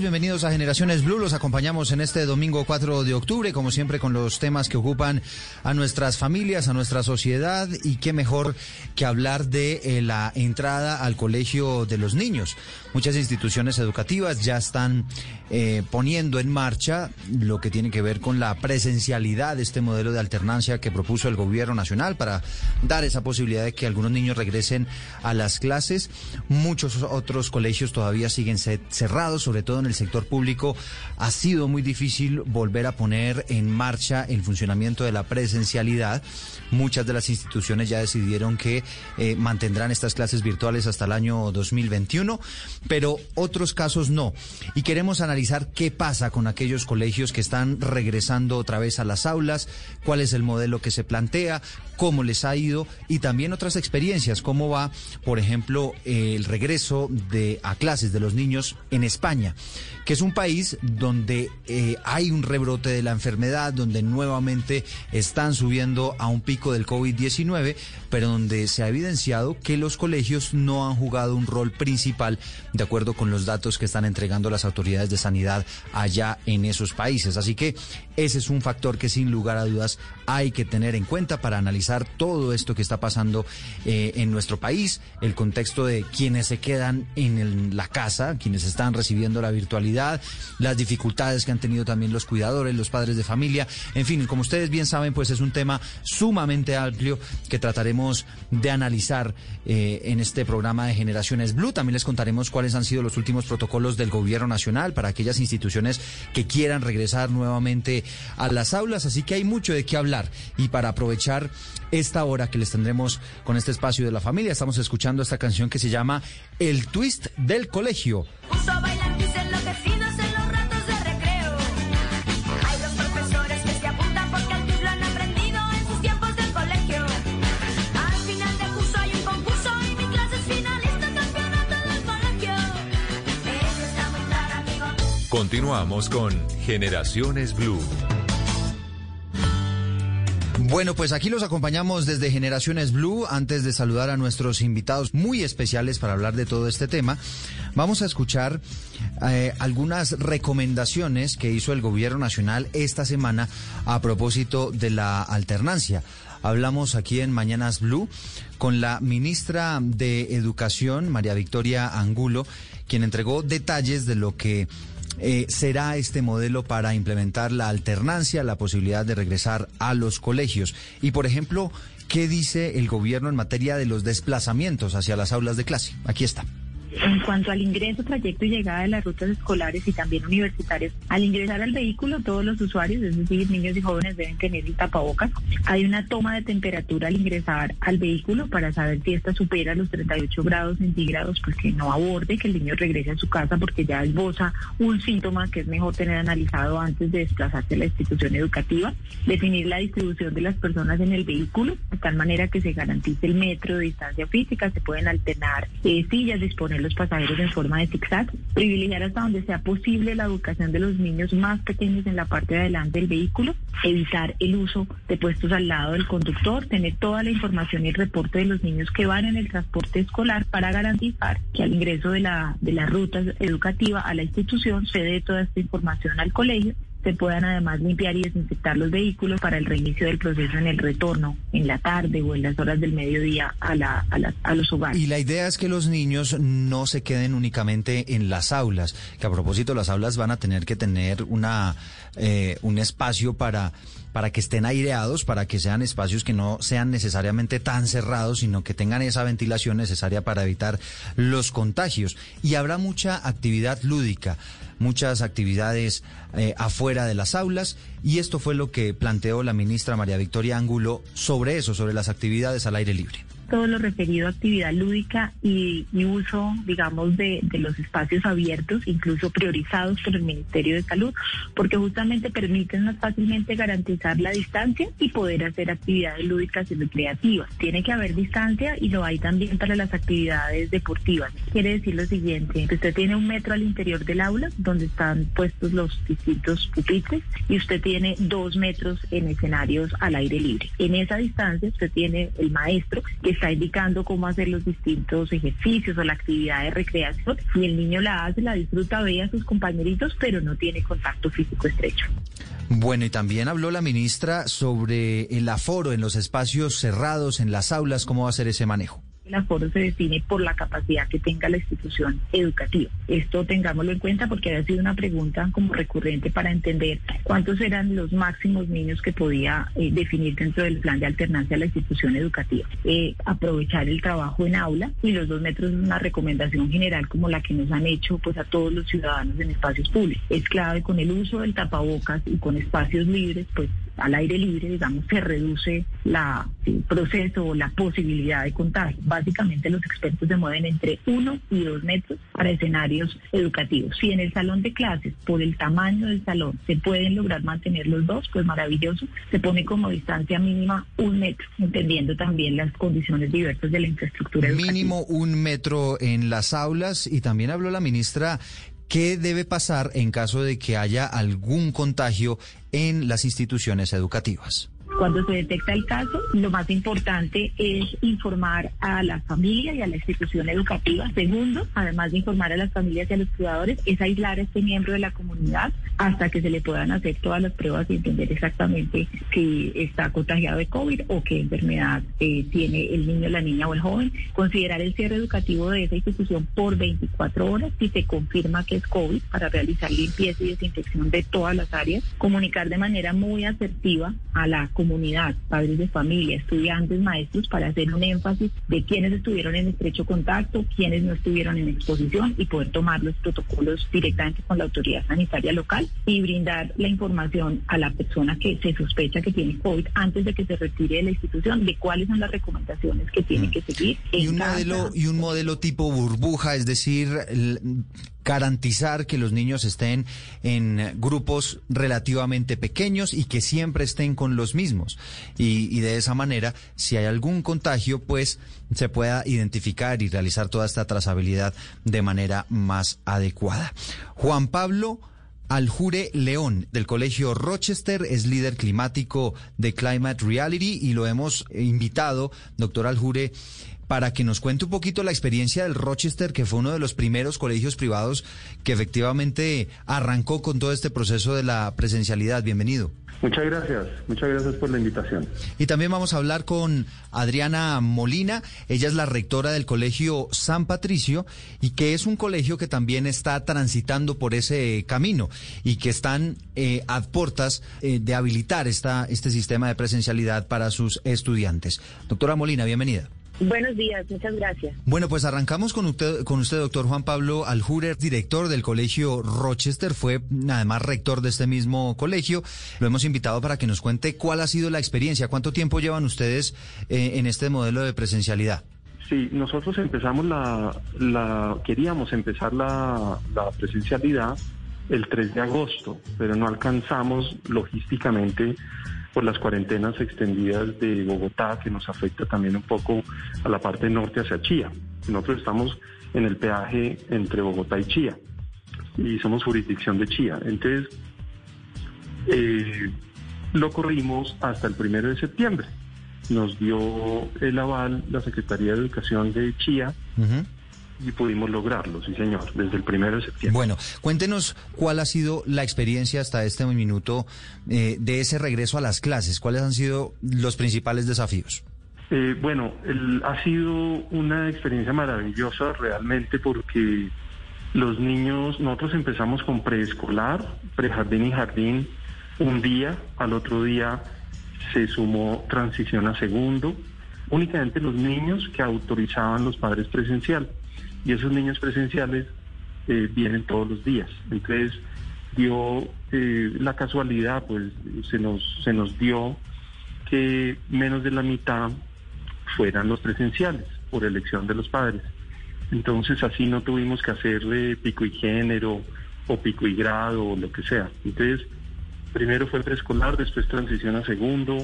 Bienvenidos a Generaciones Blue. Los acompañamos en este domingo 4 de octubre, como siempre, con los temas que ocupan a nuestras familias, a nuestra sociedad. Y qué mejor que hablar de eh, la entrada al colegio de los niños. Muchas instituciones educativas ya están eh, poniendo en marcha lo que tiene que ver con la presencialidad de este modelo de alternancia que propuso el gobierno nacional para dar esa posibilidad de que algunos niños regresen a las clases. Muchos otros colegios todavía siguen cerrados, sobre todo en el sector público. Ha sido muy difícil volver a poner en marcha el funcionamiento de la presencialidad. Muchas de las instituciones ya decidieron que eh, mantendrán estas clases virtuales hasta el año 2021 pero otros casos no. Y queremos analizar qué pasa con aquellos colegios que están regresando otra vez a las aulas, cuál es el modelo que se plantea, cómo les ha ido y también otras experiencias, cómo va, por ejemplo, el regreso de a clases de los niños en España, que es un país donde eh, hay un rebrote de la enfermedad, donde nuevamente están subiendo a un pico del COVID-19, pero donde se ha evidenciado que los colegios no han jugado un rol principal de acuerdo con los datos que están entregando las autoridades de sanidad allá en esos países. Así que ese es un factor que sin lugar a dudas hay que tener en cuenta para analizar todo esto que está pasando eh, en nuestro país, el contexto de quienes se quedan en la casa, quienes están recibiendo la virtualidad, las dificultades que han tenido también los cuidadores, los padres de familia, en fin, como ustedes bien saben, pues es un tema sumamente amplio que trataremos de analizar eh, en este programa de Generaciones Blue. También les contaremos cuáles han sido los últimos protocolos del gobierno nacional para aquellas instituciones que quieran regresar nuevamente a las aulas, así que hay mucho de qué hablar. Y para aprovechar esta hora que les tendremos con este espacio de la familia, estamos escuchando esta canción que se llama El Twist del Colegio. Continuamos con Generaciones Blue. Bueno, pues aquí los acompañamos desde Generaciones Blue. Antes de saludar a nuestros invitados muy especiales para hablar de todo este tema, vamos a escuchar eh, algunas recomendaciones que hizo el Gobierno Nacional esta semana a propósito de la alternancia. Hablamos aquí en Mañanas Blue con la ministra de Educación, María Victoria Angulo, quien entregó detalles de lo que eh, será este modelo para implementar la alternancia, la posibilidad de regresar a los colegios. Y, por ejemplo, ¿qué dice el gobierno en materia de los desplazamientos hacia las aulas de clase? Aquí está. En cuanto al ingreso, trayecto y llegada de las rutas escolares y también universitarias, al ingresar al vehículo todos los usuarios, es decir, niños y jóvenes deben tener el tapabocas. Hay una toma de temperatura al ingresar al vehículo para saber si esta supera los 38 grados centígrados, pues que no aborde, que el niño regrese a su casa porque ya esboza un síntoma que es mejor tener analizado antes de desplazarse a la institución educativa. Definir la distribución de las personas en el vehículo, de tal manera que se garantice el metro de distancia física, se pueden alternar eh, sillas, disponer los pasajeros en forma de zigzag, privilegiar hasta donde sea posible la educación de los niños más pequeños en la parte de adelante del vehículo, evitar el uso de puestos al lado del conductor, tener toda la información y el reporte de los niños que van en el transporte escolar para garantizar que al ingreso de la, de la ruta educativa a la institución se dé toda esta información al colegio se puedan además limpiar y desinfectar los vehículos para el reinicio del proceso en el retorno, en la tarde o en las horas del mediodía a, la, a, los hogares. Y la idea es que los niños no se queden únicamente en las aulas, que a propósito las aulas van a tener que tener una, eh, un espacio para para que estén aireados, para que sean espacios que no sean necesariamente tan cerrados, sino que tengan esa ventilación necesaria para evitar los contagios. Y habrá mucha actividad lúdica muchas actividades eh, afuera de las aulas y esto fue lo que planteó la ministra María Victoria Ángulo sobre eso, sobre las actividades al aire libre todo lo referido a actividad lúdica y, uso, digamos, de, los espacios abiertos, incluso priorizados por el Ministerio de Salud, porque justamente permiten más fácilmente garantizar la distancia y poder hacer actividades lúdicas y recreativas. Tiene que haber distancia y lo hay también para las actividades deportivas. Quiere decir lo siguiente, usted tiene un metro al interior del aula donde están puestos los distintos pupitres y usted tiene dos metros en escenarios al aire libre. En esa distancia usted tiene el maestro que está indicando cómo hacer los distintos ejercicios o la actividad de recreación. Si el niño la hace, la disfruta, ve a sus compañeritos, pero no tiene contacto físico estrecho. Bueno, y también habló la ministra sobre el aforo en los espacios cerrados, en las aulas, cómo va a ser ese manejo. El aforo se define por la capacidad que tenga la institución educativa. Esto tengámoslo en cuenta porque ha sido una pregunta como recurrente para entender cuántos eran los máximos niños que podía eh, definir dentro del plan de alternancia a la institución educativa. Eh, aprovechar el trabajo en aula y los dos metros es una recomendación general como la que nos han hecho pues a todos los ciudadanos en espacios públicos. Es clave con el uso del tapabocas y con espacios libres, pues al aire libre, digamos, se reduce la, el proceso o la posibilidad de contagio. Básicamente los expertos se mueven entre uno y dos metros para escenarios educativos. Si en el salón de clases, por el tamaño del salón, se pueden lograr mantener los dos, pues maravilloso. Se pone como distancia mínima un metro, entendiendo también las condiciones diversas de la infraestructura educativa. Mínimo un metro en las aulas y también habló la ministra ¿Qué debe pasar en caso de que haya algún contagio en las instituciones educativas? Cuando se detecta el caso, lo más importante es informar a la familia y a la institución educativa. Segundo, además de informar a las familias y a los cuidadores, es aislar a este miembro de la comunidad hasta que se le puedan hacer todas las pruebas y entender exactamente si está contagiado de COVID o qué enfermedad eh, tiene el niño, la niña o el joven. Considerar el cierre educativo de esa institución por 24 horas si se confirma que es COVID para realizar limpieza y desinfección de todas las áreas. Comunicar de manera muy asertiva a la comunidad comunidad, padres de familia, estudiantes, maestros, para hacer un énfasis de quienes estuvieron en estrecho contacto, quienes no estuvieron en exposición y poder tomar los protocolos directamente con la autoridad sanitaria local y brindar la información a la persona que se sospecha que tiene COVID antes de que se retire de la institución de cuáles son las recomendaciones que tiene mm. que seguir. Y un, modelo, y un modelo tipo burbuja, es decir, garantizar que los niños estén en grupos relativamente pequeños y que siempre estén con los mismos. Y, de esa manera, si hay algún contagio, pues se pueda identificar y realizar toda esta trazabilidad de manera más adecuada. Juan Pablo. Aljure León del Colegio Rochester es líder climático de Climate Reality y lo hemos invitado, doctor Aljure, para que nos cuente un poquito la experiencia del Rochester, que fue uno de los primeros colegios privados que efectivamente arrancó con todo este proceso de la presencialidad. Bienvenido. Muchas gracias, muchas gracias por la invitación. Y también vamos a hablar con Adriana Molina, ella es la rectora del Colegio San Patricio y que es un colegio que también está transitando por ese camino y que están eh, a puertas eh, de habilitar esta, este sistema de presencialidad para sus estudiantes. Doctora Molina, bienvenida. Buenos días, muchas gracias. Bueno, pues arrancamos con usted, con usted, doctor Juan Pablo Aljurer, director del colegio Rochester, fue además rector de este mismo colegio. Lo hemos invitado para que nos cuente cuál ha sido la experiencia, cuánto tiempo llevan ustedes eh, en este modelo de presencialidad. Sí, nosotros empezamos la, la queríamos empezar la, la presencialidad el 3 de agosto, pero no alcanzamos logísticamente por las cuarentenas extendidas de Bogotá, que nos afecta también un poco a la parte norte hacia Chía. Nosotros estamos en el peaje entre Bogotá y Chía. Y somos jurisdicción de Chía. Entonces, eh, lo corrimos hasta el primero de septiembre. Nos dio el aval la Secretaría de Educación de Chía y pudimos lograrlo, sí señor, desde el primero de septiembre. Bueno, cuéntenos cuál ha sido la experiencia hasta este minuto eh, de ese regreso a las clases. ¿Cuáles han sido los principales desafíos? Eh, bueno, ha sido una experiencia maravillosa realmente porque los niños, nosotros empezamos con preescolar, prejardín y jardín un día, al otro día se sumó transición a segundo, únicamente los niños que autorizaban los padres presencial y esos niños presenciales eh, vienen todos los días. Entonces dio eh, la casualidad, pues se nos, se nos dio que menos de la mitad fueran los presenciales por elección de los padres. Entonces así no tuvimos que hacer pico y género o pico y grado o lo que sea. Entonces, primero fue preescolar, después transición a segundo,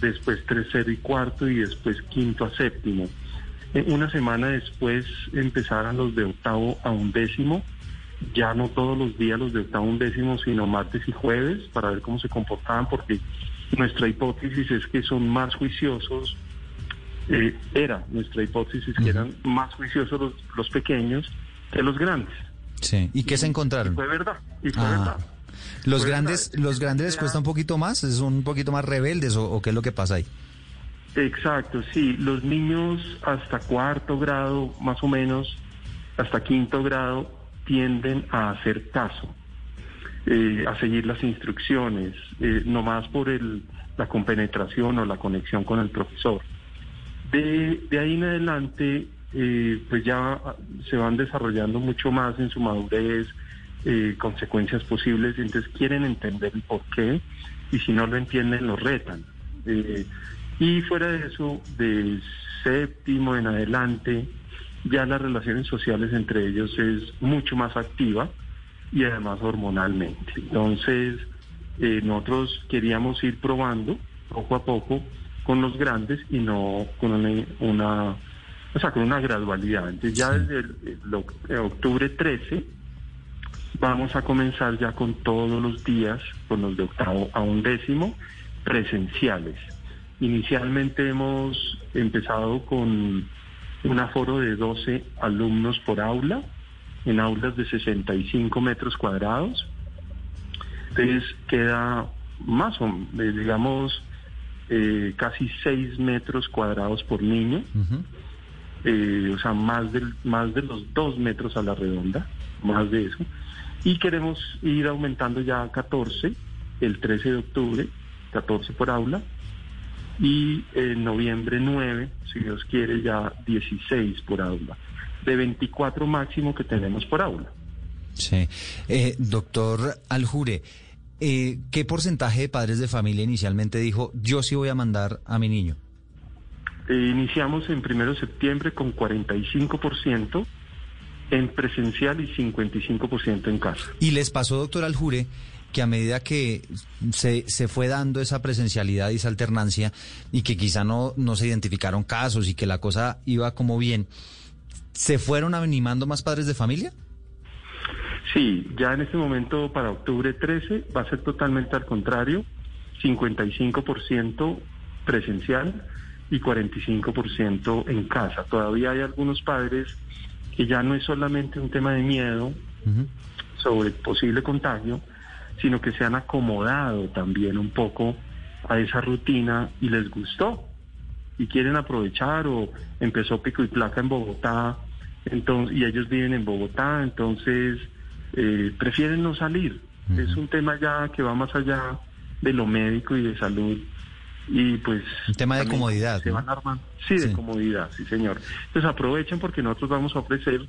después tercero y cuarto y después quinto a séptimo. Eh, una semana después empezaron los de octavo a undécimo, ya no todos los días los de octavo a undécimo, sino martes y jueves, para ver cómo se comportaban, porque nuestra hipótesis es que son más juiciosos eh, era nuestra hipótesis que eran más juiciosos los, pequeños que los grandes. Sí. ¿Y qué se encontraron? fue verdad. Y fue ah. verdad. Los grandes, los grandes les cuesta un poquito más, son un poquito más rebeldes o, qué es lo que pasa ahí. Exacto, sí. Los niños hasta cuarto grado, más o menos, hasta quinto grado, tienden a hacer caso, eh, a seguir las instrucciones, eh, no más por el, la compenetración o la conexión con el profesor. De, ahí en adelante, eh, pues ya se van desarrollando mucho más en su madurez, eh, consecuencias posibles, entonces quieren entender el por qué, y si no lo entienden, lo retan. Eh, y fuera de eso, de séptimo en adelante, ya las relaciones sociales entre ellos es mucho más activa y además hormonalmente. Entonces, nosotros queríamos ir probando poco a poco con los grandes y no con una, o sea, con una gradualidad. Entonces ya desde el, octubre 13 vamos a comenzar ya con todos los días, con los de octavo a undécimo, presenciales. Inicialmente hemos empezado con un aforo de 12 alumnos por aula, en aulas de 65 metros cuadrados. Entonces queda más o menos, digamos, eh, casi 6 metros cuadrados por niño, eh, o sea, más, del, más de los 2 metros a la redonda, más de eso. Y queremos ir aumentando ya a 14, el 13 de octubre, 14 por aula, y en noviembre 9, si Dios quiere, ya 16 por aula, de 24 máximo que tenemos por aula. Sí. Eh, doctor Aljure, eh, ¿qué porcentaje de padres de familia inicialmente dijo, yo sí voy a mandar a mi niño? Eh, iniciamos en primero de septiembre con 45% en presencial y 55% en casa. ¿Y les pasó, doctor Aljure, que a medida que se, se fue dando esa presencialidad y esa alternancia y que quizá no, no se identificaron casos y que la cosa iba como bien, ¿se fueron animando más padres de familia? Sí, ya en este momento para octubre 13 va a ser totalmente al contrario, 55% presencial y 45% en casa. Todavía hay algunos padres que ya no es solamente un tema de miedo sobre posible contagio, sino que se han acomodado también un poco a esa rutina y les gustó y quieren aprovechar o empezó pico y placa en Bogotá entonces y ellos viven en Bogotá entonces eh, prefieren no salir. Es un tema ya que va más allá de lo médico y de salud. Y pues... Un tema de comodidad. Se van armando. Sí, de comodidad, sí, señor. Entonces aprovechen porque nosotros vamos a ofrecer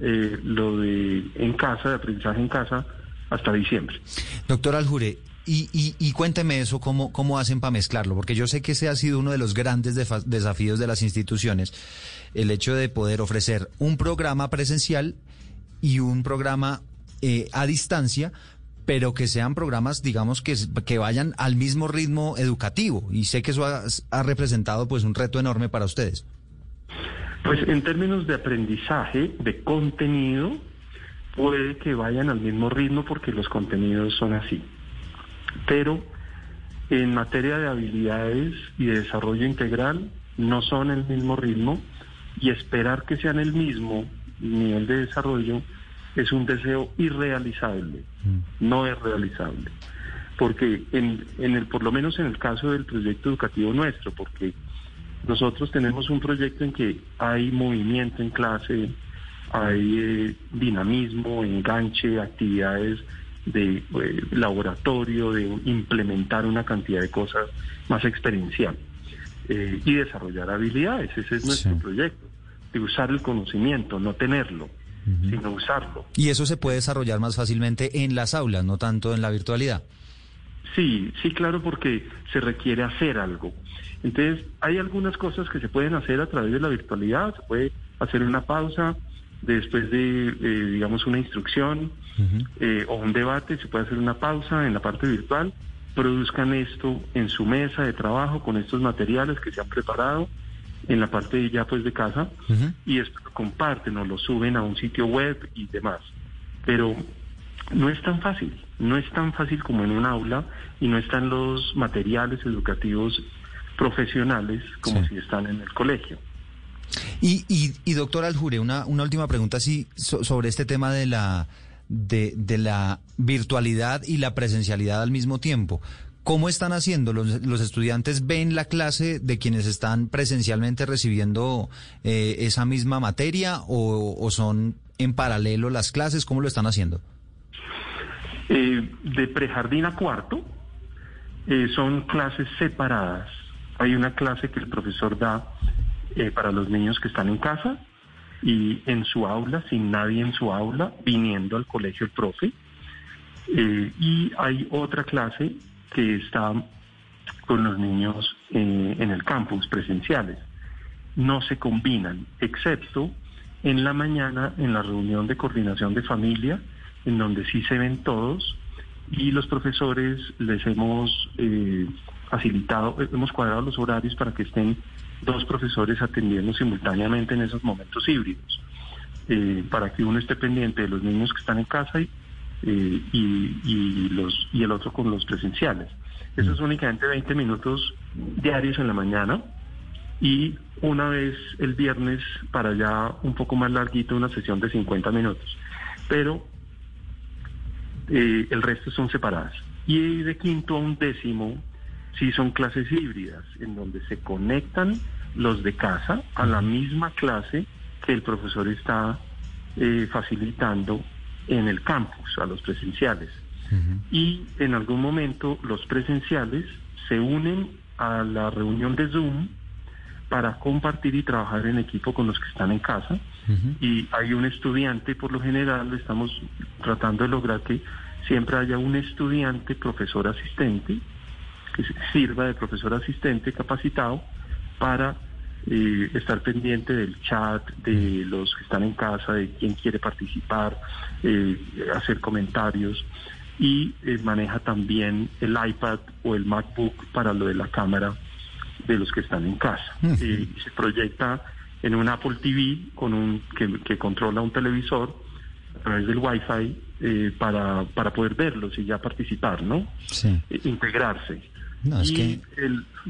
eh, lo de en casa, de aprendizaje en casa, hasta diciembre. Doctor Aljure, y, y, y, cuénteme eso, cómo, cómo hacen para mezclarlo, porque yo sé que ese ha sido uno de los grandes desafíos de las instituciones, el hecho de poder ofrecer un programa presencial y un programa eh, a distancia, pero que sean programas, digamos, que, que vayan al mismo ritmo educativo. Y sé que eso ha, representado pues un reto enorme para ustedes. Pues en términos de aprendizaje, de contenido, puede que vayan al mismo ritmo porque los contenidos son así. Pero en materia de habilidades y de desarrollo integral no son el mismo ritmo y esperar que sean el mismo nivel de desarrollo es un deseo irrealizable, mm. no es realizable. Porque en, en el, por lo menos en el caso del proyecto educativo nuestro, porque nosotros tenemos un proyecto en que hay movimiento en clase, hay eh, dinamismo, enganche, actividades de eh, laboratorio, de implementar una cantidad de cosas más experiencial eh, y desarrollar habilidades. Ese es nuestro proyecto, de usar el conocimiento, no tenerlo, sino usarlo. Y eso se puede desarrollar más fácilmente en las aulas, no tanto en la virtualidad. Sí, sí, claro, porque se requiere hacer algo. Entonces, hay algunas cosas que se pueden hacer a través de la virtualidad, se puede hacer una pausa después de, eh, digamos, una instrucción eh, o un debate, se puede hacer una pausa en la parte virtual, produzcan esto en su mesa de trabajo con estos materiales que se han preparado en la parte ya pues de casa y después lo comparten o lo suben a un sitio web y demás. Pero no es tan fácil, no es tan fácil como en un aula y no están los materiales educativos profesionales como si están en el colegio. Y, y, doctor Aljure, una, una última pregunta así sobre este tema de la, de, de, la virtualidad y la presencialidad al mismo tiempo. ¿Cómo están haciendo? ¿Los, los estudiantes ven la clase de quienes están presencialmente recibiendo eh, esa misma materia o, son en paralelo las clases? ¿Cómo lo están haciendo? Eh, de prejardín a cuarto eh, son clases separadas. Hay una clase que el profesor da eh, para los niños que están en casa y en su aula, sin nadie en su aula, viniendo al colegio el profe. Eh, y hay otra clase que está con los niños eh, en el campus presenciales. No se combinan, excepto en la mañana en la reunión de coordinación de familia, en donde sí se ven todos y los profesores les hemos facilitado, hemos cuadrado los horarios para que estén dos profesores atendiendo simultáneamente en esos momentos híbridos, eh, para que uno esté pendiente de los niños que están en casa y, eh, y, los, y el otro con los presenciales. Eso es mm. únicamente 20 minutos diarios en la mañana y una vez el viernes para ya un poco más larguito una sesión de 50 minutos. Pero eh, el resto son separadas. Y de quinto a un décimo sí son clases híbridas, en donde se conectan los de casa a la misma clase que el profesor está eh, facilitando en el campus, a los presenciales. Y en algún momento los presenciales se unen a la reunión de Zoom para compartir y trabajar en equipo con los que están en casa. Y hay un estudiante, por lo general, estamos tratando de lograr que siempre haya un estudiante, profesor asistente, que sirva de profesor asistente capacitado para eh, estar pendiente del chat, de los que están en casa, de quién quiere participar, eh, hacer comentarios y eh, maneja también el iPad o el MacBook para lo de la cámara de los que están en casa. se proyecta en un Apple TV con un que, controla un televisor a través del Wi-Fi para, para poder verlos y ya participar, ¿no? integrarse. No, es que...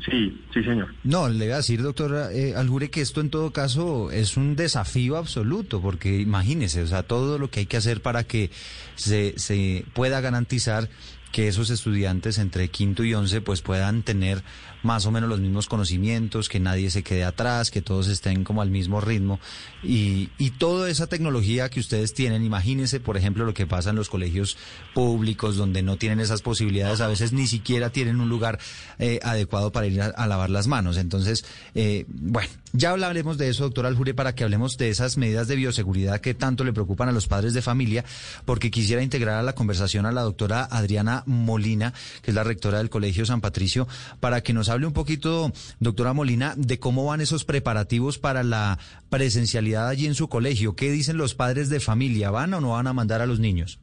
sí, sí, señor. No, le voy a decir, doctor eh, Algure, que esto en todo caso es un desafío absoluto, porque imagínese, o sea, todo lo que hay que hacer para que se, se pueda garantizar que esos estudiantes entre quinto y once pues puedan tener más o menos los mismos conocimientos, que nadie se quede atrás, que todos estén como al mismo ritmo y, y toda esa tecnología que ustedes tienen, imagínense por ejemplo lo que pasa en los colegios públicos donde no tienen esas posibilidades, a veces ni siquiera tienen un lugar eh, adecuado para ir a, lavar las manos. Entonces, eh, bueno, ya hablaremos de eso, doctor Aljure, para que hablemos de esas medidas de bioseguridad que tanto le preocupan a los padres de familia, porque quisiera integrar a la conversación a la doctora Adriana Molina, que es la rectora del Colegio San Patricio, para que nos hable un poquito, doctora Molina, de cómo van esos preparativos para la presencialidad allí en su colegio. ¿Qué dicen los padres de familia? ¿Van o no van a mandar a los niños?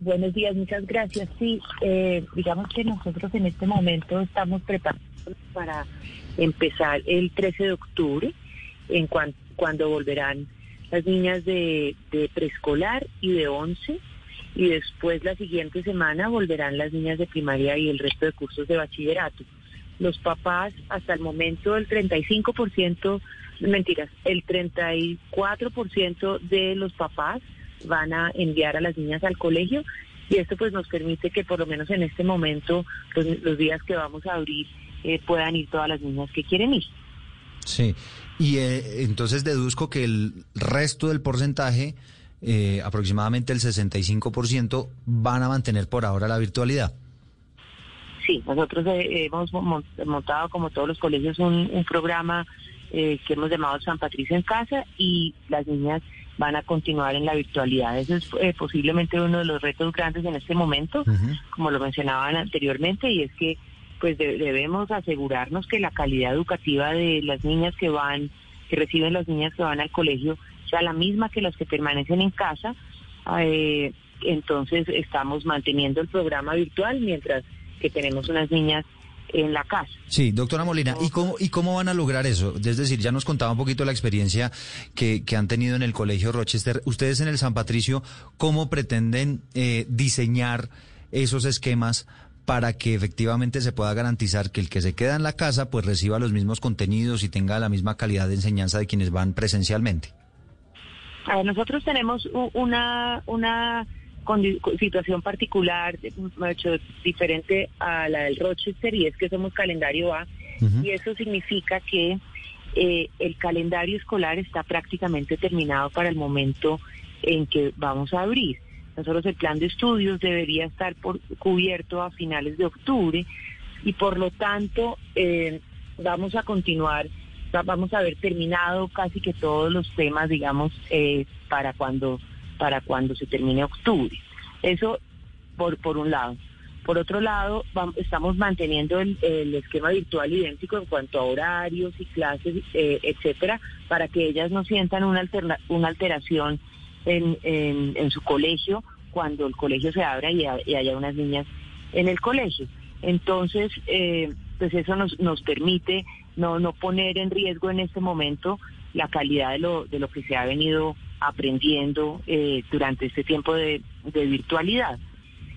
buenos días, muchas gracias. Sí, eh, digamos que nosotros en este momento estamos preparados para empezar el 13 de octubre en cuando volverán las niñas de, preescolar y de 11 y después la siguiente semana volverán las niñas de primaria y el resto de cursos de bachillerato. Los papás hasta el momento el 35%, mentiras, el 34% de los papás van a enviar a las niñas al colegio y esto pues nos permite que por lo menos en este momento los, días que vamos a abrir eh, puedan ir todas las niñas que quieren ir. Sí, y eh, entonces deduzco que el resto del porcentaje, eh, aproximadamente el 65%, van a mantener por ahora la virtualidad. Sí, nosotros hemos montado, como todos los colegios, un, programa que hemos llamado San Patricio en Casa y las niñas van a continuar en la virtualidad. Ese es eh, posiblemente uno de los retos grandes en este momento, como lo mencionaban anteriormente, y es que pues debemos asegurarnos que la calidad educativa de las niñas que van, que reciben las niñas que van al colegio, sea la misma que las que permanecen en casa. Eh, entonces estamos manteniendo el programa virtual mientras que tenemos unas niñas en la casa. Sí, doctora Molina, ¿y cómo, ¿y cómo van a lograr eso? Es decir, ya nos contaba un poquito la experiencia que, que han tenido en el Colegio Rochester. Ustedes en el San Patricio, ¿cómo pretenden eh, diseñar esos esquemas para que efectivamente se pueda garantizar que el que se queda en la casa pues reciba los mismos contenidos y tenga la misma calidad de enseñanza de quienes van presencialmente? A ver, nosotros tenemos una, una situación particular, hecho diferente a la del Rochester, y es que somos calendario A, y eso significa que eh, el calendario escolar está prácticamente terminado para el momento en que vamos a abrir. Nosotros el plan de estudios debería estar por, cubierto a finales de octubre y por lo tanto eh, vamos a continuar, vamos a haber terminado casi que todos los temas, digamos, eh, para cuando para cuando se termine octubre. Eso por, por un lado. Por otro lado, vamos, estamos manteniendo el, esquema virtual idéntico en cuanto a horarios y clases, eh, etcétera, para que ellas no sientan una, una alteración en, en, su colegio cuando el colegio se abra y, haya unas niñas en el colegio. Entonces, eh, pues eso nos, nos permite no, no poner en riesgo en este momento la calidad de lo, de lo que se ha venido aprendiendo eh, durante este tiempo de, virtualidad.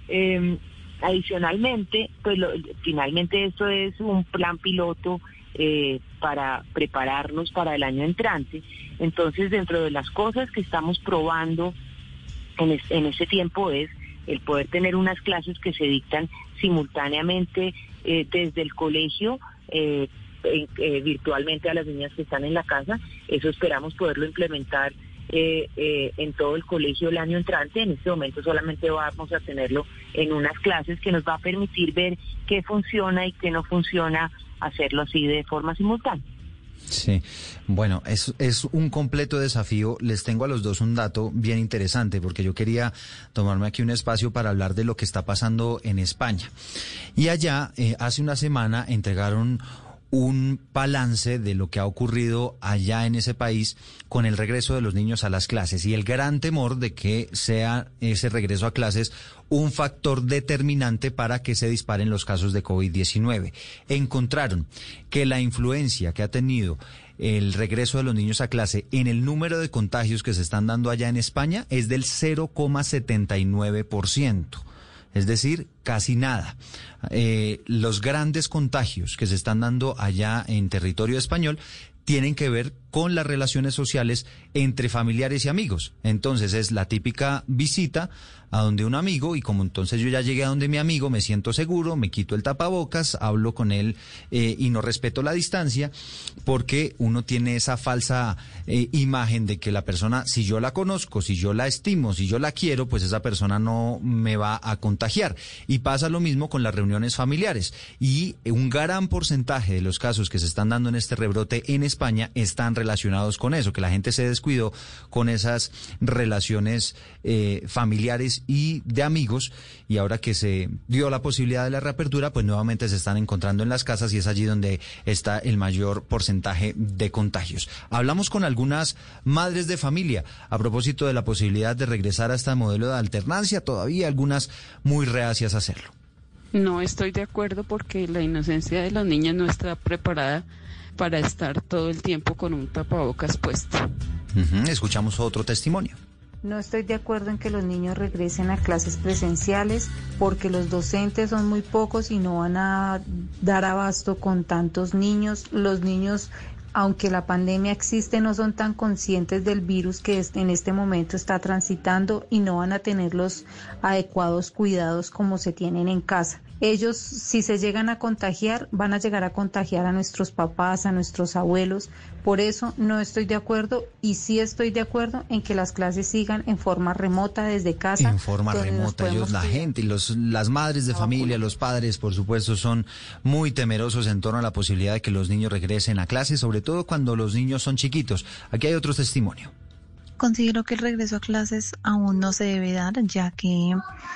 Em, adicionalmente, pues finalmente esto es un plan piloto eh, para prepararnos para el año entrante. Entonces, dentro de las cosas que estamos probando en, en ese tiempo es el poder tener unas clases que se dictan simultáneamente eh, desde el colegio virtualmente a las niñas que están en la casa. Eso esperamos poderlo implementar eh, eh, en todo el colegio el año entrante. En este momento solamente vamos a tenerlo en unas clases que nos va a permitir ver qué funciona y qué no funciona, hacerlo así de forma simultánea. Sí, bueno, es, un completo desafío. Les tengo a los dos un dato bien interesante porque yo quería tomarme aquí un espacio para hablar de lo que está pasando en España. Y allá, eh, hace una semana, entregaron un balance de lo que ha ocurrido allá en ese país con el regreso de los niños a las clases y el gran temor de que sea ese regreso a clases un factor determinante para que se disparen los casos de COVID-19. Encontraron que la influencia que ha tenido el regreso de los niños a clase en el número de contagios que se están dando allá en España es del 0,79% es decir, casi nada. Eh, los grandes contagios que se están dando allá en territorio español tienen que ver con las relaciones sociales entre familiares y amigos. Entonces es la típica visita a donde un amigo y como entonces yo ya llegué a donde mi amigo, me siento seguro, me quito el tapabocas, hablo con él eh, y no respeto la distancia porque uno tiene esa falsa eh, imagen de que la persona, si yo la conozco, si yo la estimo, si yo la quiero, pues esa persona no me va a contagiar. Y pasa lo mismo con las reuniones familiares. Y un gran porcentaje de los casos que se están dando en este rebrote en España están relacionados con eso, que la gente se descuidó con esas relaciones eh, familiares y de amigos y ahora que se dio la posibilidad de la reapertura, pues nuevamente se están encontrando en las casas y es allí donde está el mayor porcentaje de contagios. Hablamos con algunas madres de familia a propósito de la posibilidad de regresar a este modelo de alternancia, todavía algunas muy reacias a hacerlo. No estoy de acuerdo porque la inocencia de las niñas no está preparada para estar todo el tiempo con un tapabocas puesto. Escuchamos otro testimonio. No estoy de acuerdo en que los niños regresen a clases presenciales porque los docentes son muy pocos y no van a dar abasto con tantos niños. Los niños aunque la pandemia existe, no son tan conscientes del virus que en este momento está transitando y no van a tener los adecuados cuidados como se tienen en casa. Ellos, si se llegan a contagiar, van a llegar a contagiar a nuestros papás, a nuestros abuelos. Por eso no estoy de acuerdo y sí estoy de acuerdo en que las clases sigan en forma remota desde casa. En forma remota, ellos, la gente y los, las madres de familia, los padres, por supuesto, son muy temerosos en torno a la posibilidad de que los niños regresen a clase, sobre todo cuando los niños son chiquitos. Aquí hay otro testimonio. Considero que el regreso a clases aún no se debe dar, ya que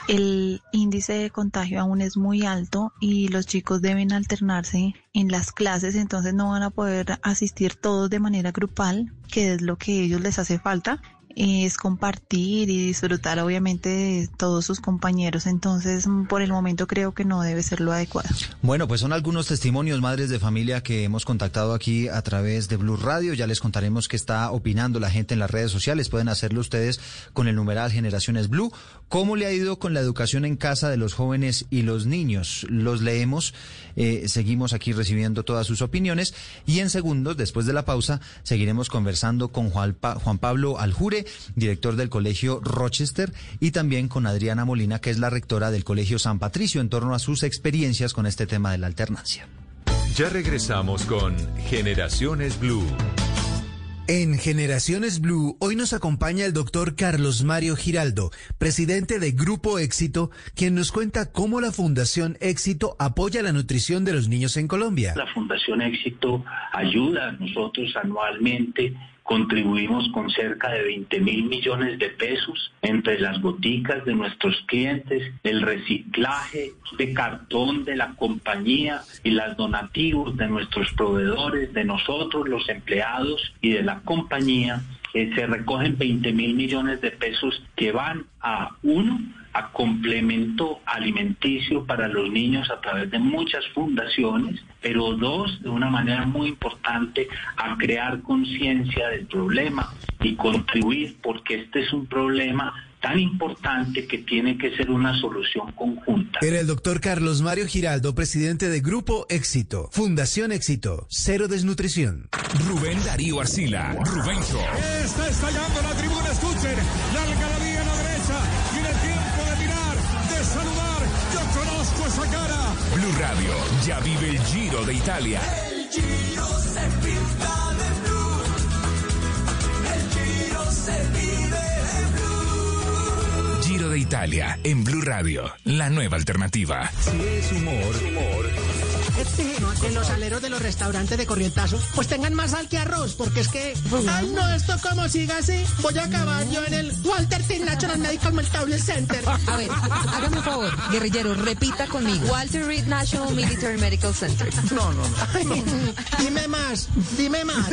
el índice de contagio aún es muy alto y los chicos deben alternarse en las clases, entonces no van a poder asistir todos de manera grupal, que es lo que a ellos les hace falta es compartir y disfrutar obviamente de todos sus compañeros. Entonces, por el momento creo que no debe ser lo adecuado. Bueno, pues son algunos testimonios, madres de familia, que hemos contactado aquí a través de Blue Radio. Ya les contaremos qué está opinando la gente en las redes sociales. Pueden hacerlo ustedes con el numeral Generaciones Blue. ¿Cómo le ha ido con la educación en casa de los jóvenes y los niños? Los leemos, eh, seguimos aquí recibiendo todas sus opiniones y en segundos, después de la pausa, seguiremos conversando con Juan, Juan Pablo Aljure director del Colegio Rochester, y también con Adriana Molina, que es la rectora del Colegio San Patricio, en torno a sus experiencias con este tema de la alternancia. Ya regresamos con Generaciones Blue. En Generaciones Blue, hoy nos acompaña el doctor Carlos Mario Giraldo, presidente de Grupo Éxito, quien nos cuenta cómo la Fundación Éxito apoya la nutrición de los niños en Colombia. La Fundación Éxito ayuda a nosotros anualmente contribuimos con cerca de 20 mil millones de pesos entre las boticas de nuestros clientes, el reciclaje de cartón de la compañía y las donativos de nuestros proveedores, de nosotros los empleados y de la compañía. Eh, se recogen 20 mil millones de pesos que van a uno a complemento alimenticio para los niños a través de muchas fundaciones, pero dos, de una manera muy importante, a crear conciencia del problema y contribuir porque este es un problema tan importante que tiene que ser una solución conjunta. Era el doctor Carlos Mario Giraldo, presidente de Grupo Éxito, Fundación Éxito, Cero Desnutrición. Rubén Darío Arcila, Rubencho. Está estallando la tribuna, escuchen, la Blue Radio, ya vive el Giro de Italia. El Giro se pinta de blue, el Giro se vive de blue. Giro de Italia, en Blue Radio, la nueva alternativa. Si es humor, humor que los aleros de los restaurantes de Corrientazo pues tengan más sal que arroz, porque es que, ay no, esto como siga así, voy a acabar yo en el Walter T. National Medical Mental Center. A ver, hágame un favor, guerrillero, repita conmigo. Walter Reed National Military Medical Center. No, no, no. dime más, dime más.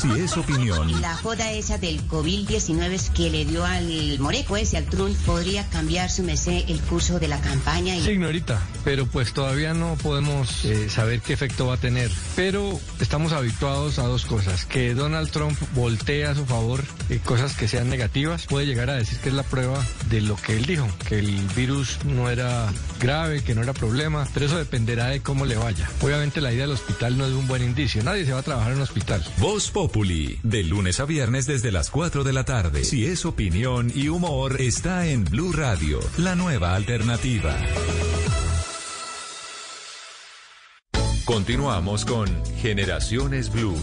Si es opinión. La joda esa del COVID-19 que le dio al moreco ese, al Trump, podría cambiar su mesé el curso de la campaña. Y... Señorita, pero pues todavía no podemos eh, saber qué efecto va a tener, pero estamos habituados a dos cosas, que Donald Trump voltee a su favor eh, cosas que sean negativas, puede llegar a decir que es la prueba de lo que él dijo, que el virus no era grave, que no era problema, pero eso dependerá de cómo le vaya. Obviamente la ida al hospital no es un buen indicio, nadie se va a trabajar en un hospital. Voz Populi, de lunes a viernes desde las 4 de la tarde. Si es opinión y humor, está en Blue Radio, la nueva alternativa. Continuamos con Generaciones Blue.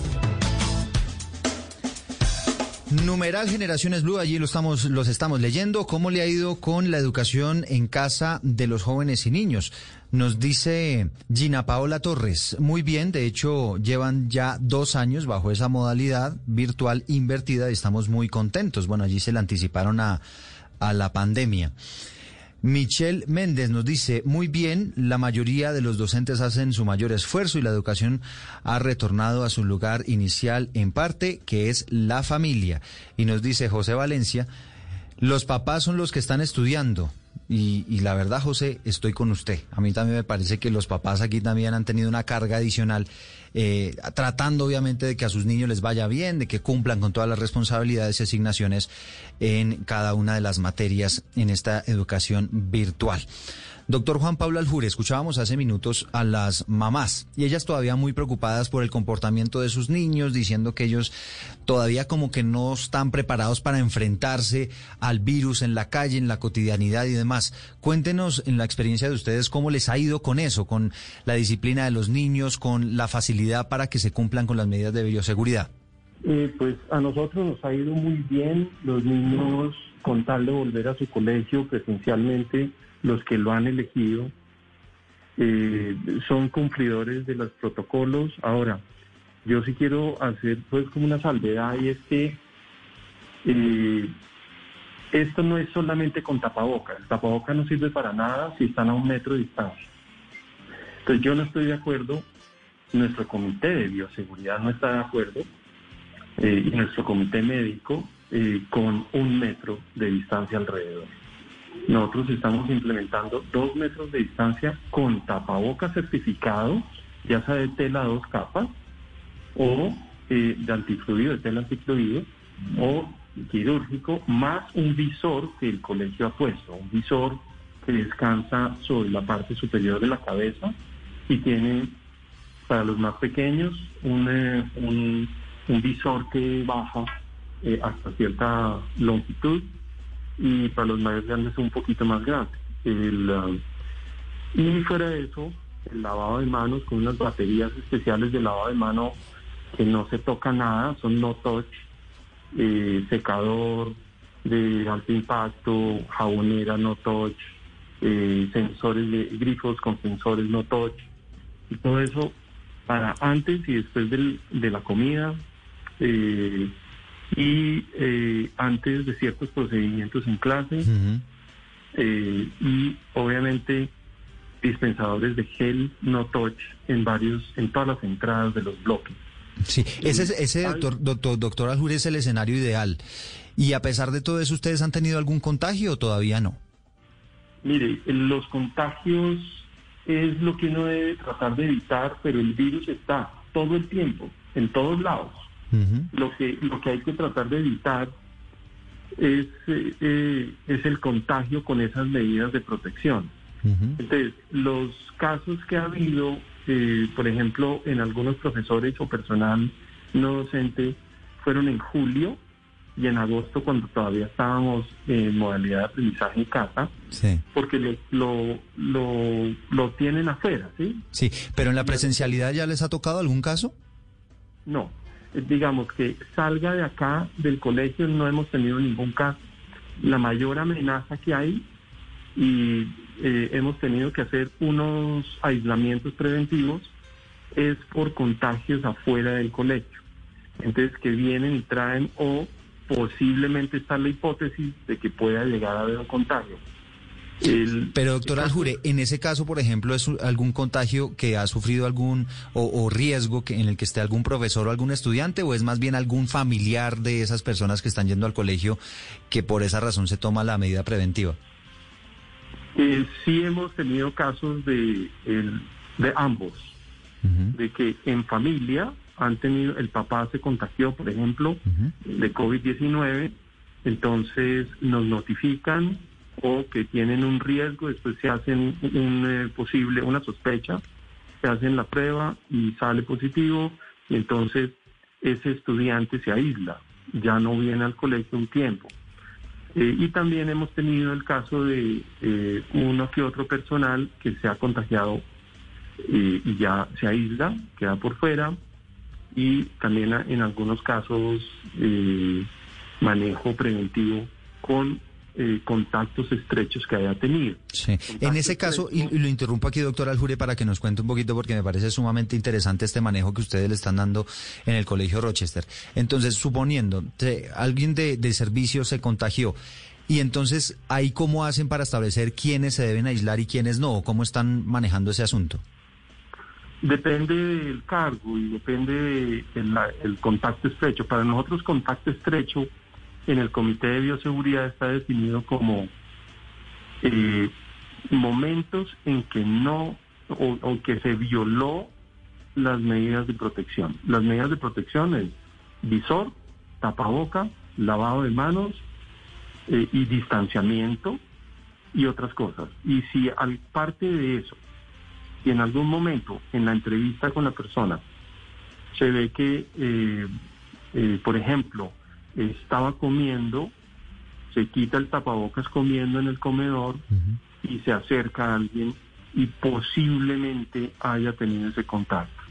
Numeral Generaciones Blue, allí estamos, los estamos leyendo. ¿Cómo le ha ido con la educación en casa de los jóvenes y niños? Nos dice Gina Paola Torres. Muy bien, de hecho llevan ya dos años bajo esa modalidad virtual invertida y estamos muy contentos. Bueno, allí se le anticiparon a, a la pandemia. Michelle Méndez nos dice, muy bien, la mayoría de los docentes hacen su mayor esfuerzo y la educación ha retornado a su lugar inicial en parte, que es la familia. Y nos dice José Valencia, los papás son los que están estudiando, Y, y, la verdad, José, estoy con usted. A mí también me parece que los papás aquí también han tenido una carga adicional, eh, tratando obviamente de que a sus niños les vaya bien, de que cumplan con todas las responsabilidades y asignaciones en cada una de las materias en esta educación virtual. Doctor Juan Pablo Aljure, escuchábamos hace minutos a las mamás y ellas todavía muy preocupadas por el comportamiento de sus niños, diciendo que ellos todavía como que no están preparados para enfrentarse al virus en la calle, en la cotidianidad y demás. Cuéntenos en la experiencia de ustedes cómo les ha ido con eso, con la disciplina de los niños, con la facilidad para que se cumplan con las medidas de bioseguridad. Eh, pues a nosotros nos ha ido muy bien, los niños con tal de volver a su colegio presencialmente los que lo han elegido eh, son cumplidores de los protocolos. Ahora, yo sí quiero hacer pues como una salvedad y es que eh, esto no es solamente con tapabocas. El tapabocas no sirve para nada si están a un metro de distancia. Entonces yo no estoy de acuerdo, nuestro comité de bioseguridad no está de acuerdo eh, y nuestro comité médico con un metro de distancia alrededor. Nosotros estamos implementando dos metros de distancia con tapabocas certificado, ya sea de tela dos capas o eh, de antifluido, de tela antifluido o quirúrgico, más un visor que el colegio ha puesto, un visor que descansa sobre la parte superior de la cabeza y tiene para los más pequeños un, eh, un, visor que baja eh, hasta cierta longitud y para los más grandes un poquito más grande. Um, y fuera de eso, el lavado de manos con unas baterías especiales de lavado de mano que no se toca nada, son no touch, eh, secador de alto impacto, jabonera no touch, eh, sensores de grifos con sensores no touch, y todo eso para antes y después del, de la comida. Eh, y eh, antes de ciertos procedimientos en clase eh, y obviamente dispensadores de gel no touch en varios en todas las entradas de los bloques. Sí, ese, ese doctor, doctor, doctor Aljure es el escenario ideal. Y a pesar de todo eso, ¿ustedes han tenido algún contagio o todavía no? Mire, los contagios es lo que uno debe tratar de evitar, pero el virus está todo el tiempo, en todos lados. Lo que lo que hay que tratar de evitar es, eh, es el contagio con esas medidas de protección. Entonces, los casos que ha habido, eh, por ejemplo, en algunos profesores o personal no docente, fueron en julio y en agosto cuando todavía estábamos en modalidad de aprendizaje en casa, porque lo, lo, lo, tienen afuera, ¿sí? Sí, pero en la presencialidad ya les ha tocado algún caso? No, digamos que salga de acá del colegio no hemos tenido ningún caso. La mayor amenaza que hay y eh, hemos tenido que hacer unos aislamientos preventivos es por contagios afuera del colegio. Entonces que vienen y traen o posiblemente está la hipótesis de que pueda llegar a haber un contagio. Pero doctor Aljure, en ese caso, por ejemplo, ¿es algún contagio que ha sufrido algún o, riesgo que, en el que esté algún profesor o algún estudiante o es más bien algún familiar de esas personas que están yendo al colegio que por esa razón se toma la medida preventiva? Eh, sí hemos tenido casos de, de ambos, de que en familia han tenido, el papá se contagió, por ejemplo, de COVID-19, entonces nos notifican o que tienen un riesgo, después se hacen un eh, posible, una sospecha, se hacen la prueba y sale positivo, y entonces ese estudiante se aísla, ya no viene al colegio un tiempo. Eh, y también hemos tenido el caso de eh, uno que otro personal que se ha contagiado y ya se aísla, queda por fuera, y también en algunos casos manejo preventivo con eh, contactos estrechos que haya tenido. Sí. En ese caso, y, lo interrumpo aquí, doctor Aljure, para que nos cuente un poquito, porque me parece sumamente interesante este manejo que ustedes le están dando en el Colegio Rochester. Entonces, suponiendo, que alguien de, de servicio se contagió, y entonces, ¿ahí cómo hacen para establecer quiénes se deben aislar y quiénes no? ¿Cómo están manejando ese asunto? Depende del cargo y depende del contacto estrecho. Para nosotros, contacto estrecho en el Comité de Bioseguridad está definido como eh, momentos en que no o, que se violó las medidas de protección. Las medidas de protección es visor, tapaboca, lavado de manos eh, y distanciamiento y otras cosas. Y si al parte de eso, y en algún momento en la entrevista con la persona se ve que, eh, eh, por ejemplo, estaba comiendo, se quita el tapabocas comiendo en el comedor y se acerca a alguien y posiblemente haya tenido ese contacto.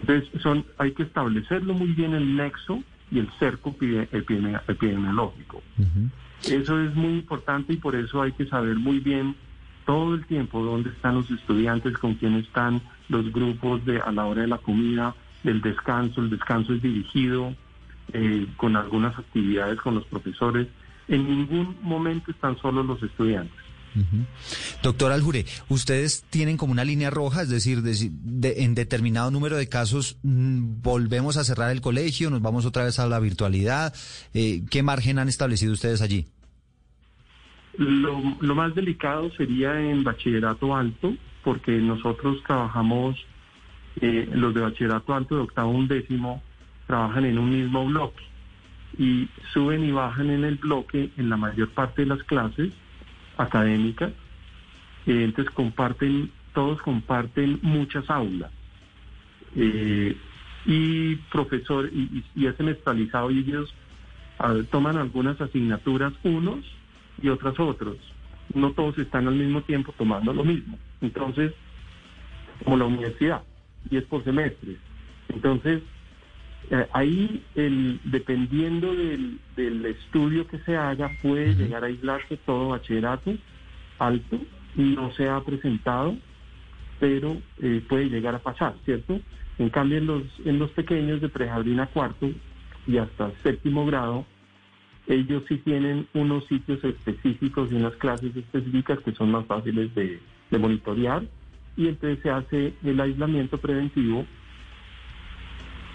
Entonces, son, hay que establecerlo muy bien el nexo y el cerco epide- epidemi- epidemiológico. Eso es muy importante y por eso hay que saber muy bien todo el tiempo dónde están los estudiantes, con quién están los grupos de a la hora de la comida, del descanso. El descanso es dirigido eh, con algunas actividades con los profesores. En ningún momento están solos los estudiantes. Doctor Aljure, ustedes tienen como una línea roja, es decir, de- de- en determinado número de casos mm, volvemos a cerrar el colegio, nos vamos otra vez a la virtualidad. Eh, ¿Qué margen han establecido ustedes allí? Lo, lo más delicado sería en bachillerato alto, porque nosotros trabajamos, eh, los de bachillerato alto de octavo a undécimo trabajan en un mismo bloque y suben y bajan en el bloque en la mayor parte de las clases académicas. Entonces comparten, todos comparten muchas aulas. Eh, y profesor, y, y- es semestralizado y ellos toman algunas asignaturas unos y otras otros. No todos están al mismo tiempo tomando lo mismo. Entonces, como la universidad, y es por semestres. Entonces, eh, ahí, el, dependiendo del, del estudio que se haga, puede llegar a aislarse todo bachillerato alto, no se ha presentado, pero eh, puede llegar a pasar, ¿cierto? En cambio, en los, en los pequeños de prejardín a cuarto y hasta séptimo grado, ellos sí tienen unos sitios específicos y unas clases específicas que son más fáciles de, de monitorear y entonces se hace el aislamiento preventivo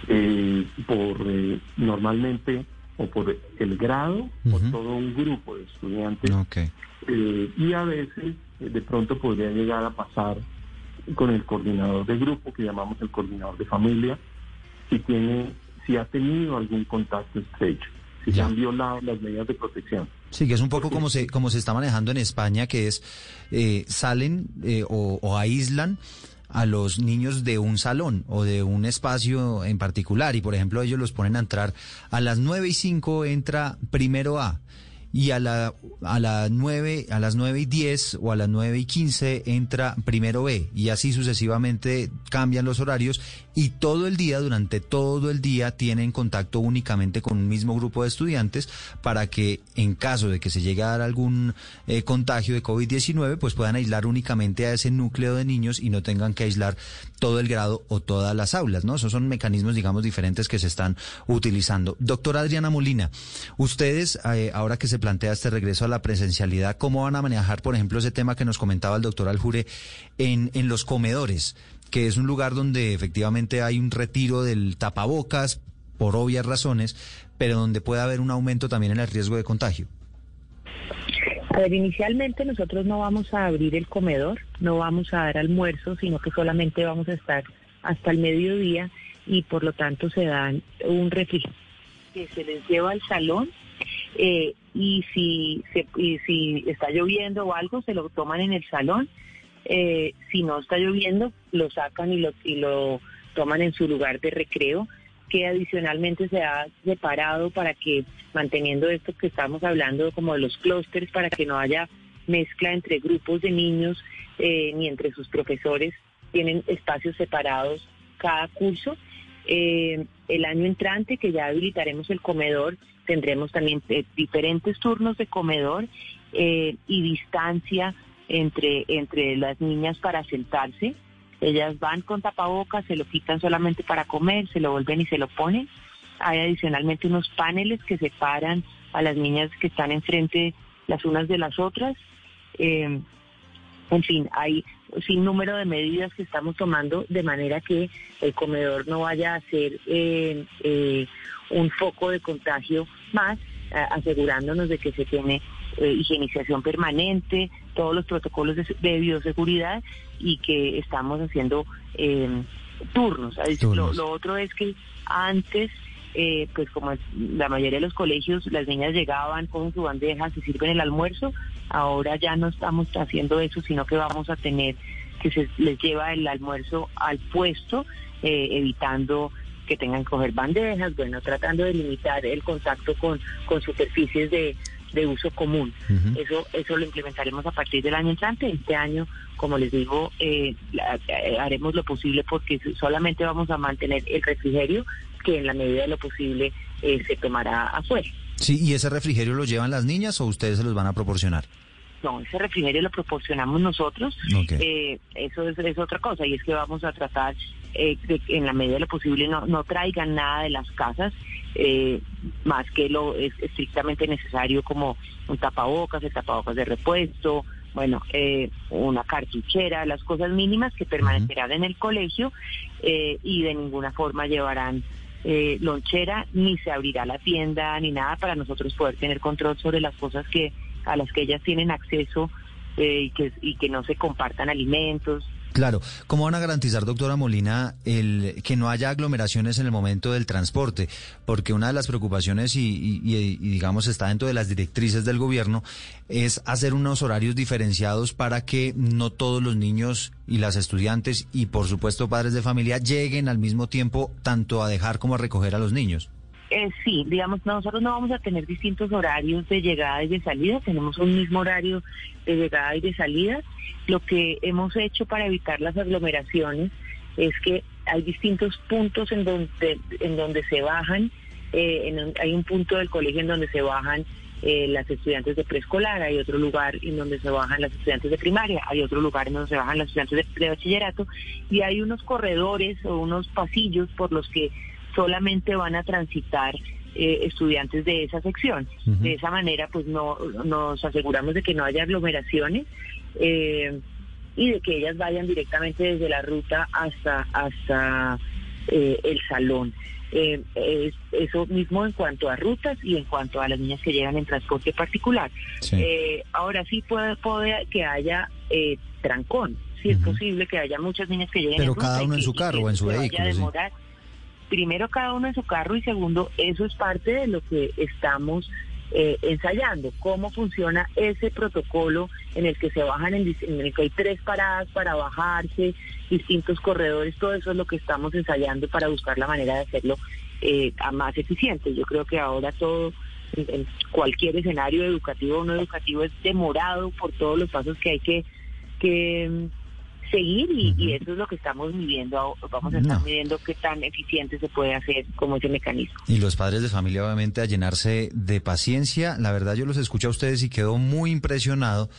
eh, por eh, normalmente o por el grado o todo un grupo de estudiantes eh, y a veces eh, de pronto podría llegar a pasar con el coordinador de grupo que llamamos el coordinador de familia si tiene si ha tenido algún contacto estrecho si se han violado las medidas de protección. Sí, que es un poco como se, como se está manejando en España, que es eh, salen eh, o, o aíslan a los niños de un salón o de un espacio en particular. Y por ejemplo ellos los ponen a entrar a las 9 y 5 entra primero A y a la a las 9 a las 9 y 10 o a las 9 y 15 entra primero B. Y así sucesivamente cambian los horarios y todo el día durante todo el día tienen contacto únicamente con un mismo grupo de estudiantes para que en caso de que se llegue a dar algún eh, contagio de COVID-19 pues puedan aislar únicamente a ese núcleo de niños y no tengan que aislar todo el grado o todas las aulas, ¿no? Esos son mecanismos digamos diferentes que se están utilizando. Doctora Adriana Molina, ustedes eh, ahora que se plantea este regreso a la presencialidad, ¿cómo van a manejar, por ejemplo, ese tema que nos comentaba el doctor Aljure en, en los comedores? Que es un lugar donde efectivamente hay un retiro del tapabocas por obvias razones, pero donde puede haber un aumento también en el riesgo de contagio. A ver, inicialmente nosotros no vamos a abrir el comedor, no vamos a dar almuerzo, sino que solamente vamos a estar hasta el mediodía y por lo tanto se dan un refrigerio que se les lleva al salón eh, y, si se, y si está lloviendo o algo se lo toman en el salón. Eh, si no está lloviendo, lo sacan y lo, toman en su lugar de recreo que adicionalmente se ha separado para que, manteniendo esto que estamos hablando como de los clústeres, para que no haya mezcla entre grupos de niños eh, ni entre sus profesores, tienen espacios separados cada curso. Eh, el año entrante, que ya habilitaremos el comedor, tendremos también diferentes turnos de comedor y distancia entre, entre las niñas para sentarse. Ellas van con tapabocas, se lo quitan solamente para comer, se lo vuelven y se lo ponen. Hay adicionalmente unos paneles que separan a las niñas que están enfrente las unas de las otras. Eh, en fin, hay sin número de medidas que estamos tomando de manera que el comedor no vaya a ser eh, eh, un foco de contagio más, asegurándonos de que se tiene eh, higienización permanente, todos los protocolos de, de bioseguridad y que estamos haciendo eh, turnos. Lo, otro es que antes, eh, pues como la mayoría de los colegios, las niñas llegaban con su bandeja, se sirven el almuerzo, ahora ya no estamos haciendo eso, sino que vamos a tener que se les lleva el almuerzo al puesto, eh, evitando que tengan que coger bandejas, bueno, tratando de limitar el contacto con, con superficies de, de uso común. Eso eso lo implementaremos a partir del año entrante. Este año, como les digo, eh, eh, haremos lo posible porque solamente vamos a mantener el refrigerio que en la medida de lo posible eh, se tomará afuera. Sí, ¿y ese refrigerio lo llevan las niñas o ustedes se los van a proporcionar? No, ese refrigerio lo proporcionamos nosotros. Eh, eso es, es otra cosa y es que vamos a tratar eh, de en la medida de lo posible no, no traigan nada de las casas eh, más que lo es estrictamente necesario como un tapabocas, el tapabocas de repuesto, bueno, eh, una cartuchera, las cosas mínimas que permanecerán en el colegio eh, y de ninguna forma llevarán eh, lonchera ni se abrirá la tienda ni nada para nosotros poder tener control sobre las cosas que a las que ellas tienen acceso eh, y que y que no se compartan alimentos Claro, ¿cómo van a garantizar, doctora Molina, el que no haya aglomeraciones en el momento del transporte? Porque una de las preocupaciones y, y- y- digamos está dentro de las directrices del gobierno es hacer unos horarios diferenciados para que no todos los niños y las estudiantes y por supuesto padres de familia lleguen al mismo tiempo tanto a dejar como a recoger a los niños. Eh, sí, digamos, nosotros no vamos a tener distintos horarios de llegada y de salida, tenemos un mismo horario de llegada y de salida. Lo que hemos hecho para evitar las aglomeraciones es que hay distintos puntos en donde, en donde se bajan, eh, en hay un punto del colegio en donde se bajan eh, las estudiantes de preescolar, hay otro lugar en donde se bajan las estudiantes de primaria, hay otro lugar en donde se bajan las estudiantes de, de bachillerato y hay unos corredores o unos pasillos por los que solamente van a transitar eh, estudiantes de esa sección. De esa manera, pues no nos aseguramos de que no haya aglomeraciones eh, y de que ellas vayan directamente desde la ruta hasta hasta eh, el salón. Eh, es- eso mismo en cuanto a rutas y en cuanto a las niñas que llegan en transporte particular. Sí. Eh, ahora sí puede, puede que haya eh, trancón. Sí es posible que haya muchas niñas que lleguen Pero en ruta cada uno en su carro o en su vehículo. Primero cada uno en su carro y segundo, eso es parte de lo que estamos eh, ensayando, cómo funciona ese protocolo en el que se bajan, en, en el que hay tres paradas para bajarse, distintos corredores, todo eso es lo que estamos ensayando para buscar la manera de hacerlo eh, a más eficiente. Yo creo que ahora todo, en, cualquier escenario educativo o no educativo es demorado por todos los pasos que hay que, que seguir y, y eso es lo que estamos midiendo. Vamos a estar No. midiendo qué tan eficiente se puede hacer como ese mecanismo. Y los padres de familia, obviamente, a llenarse de paciencia. La verdad, yo los escucho a ustedes y quedo muy impresionado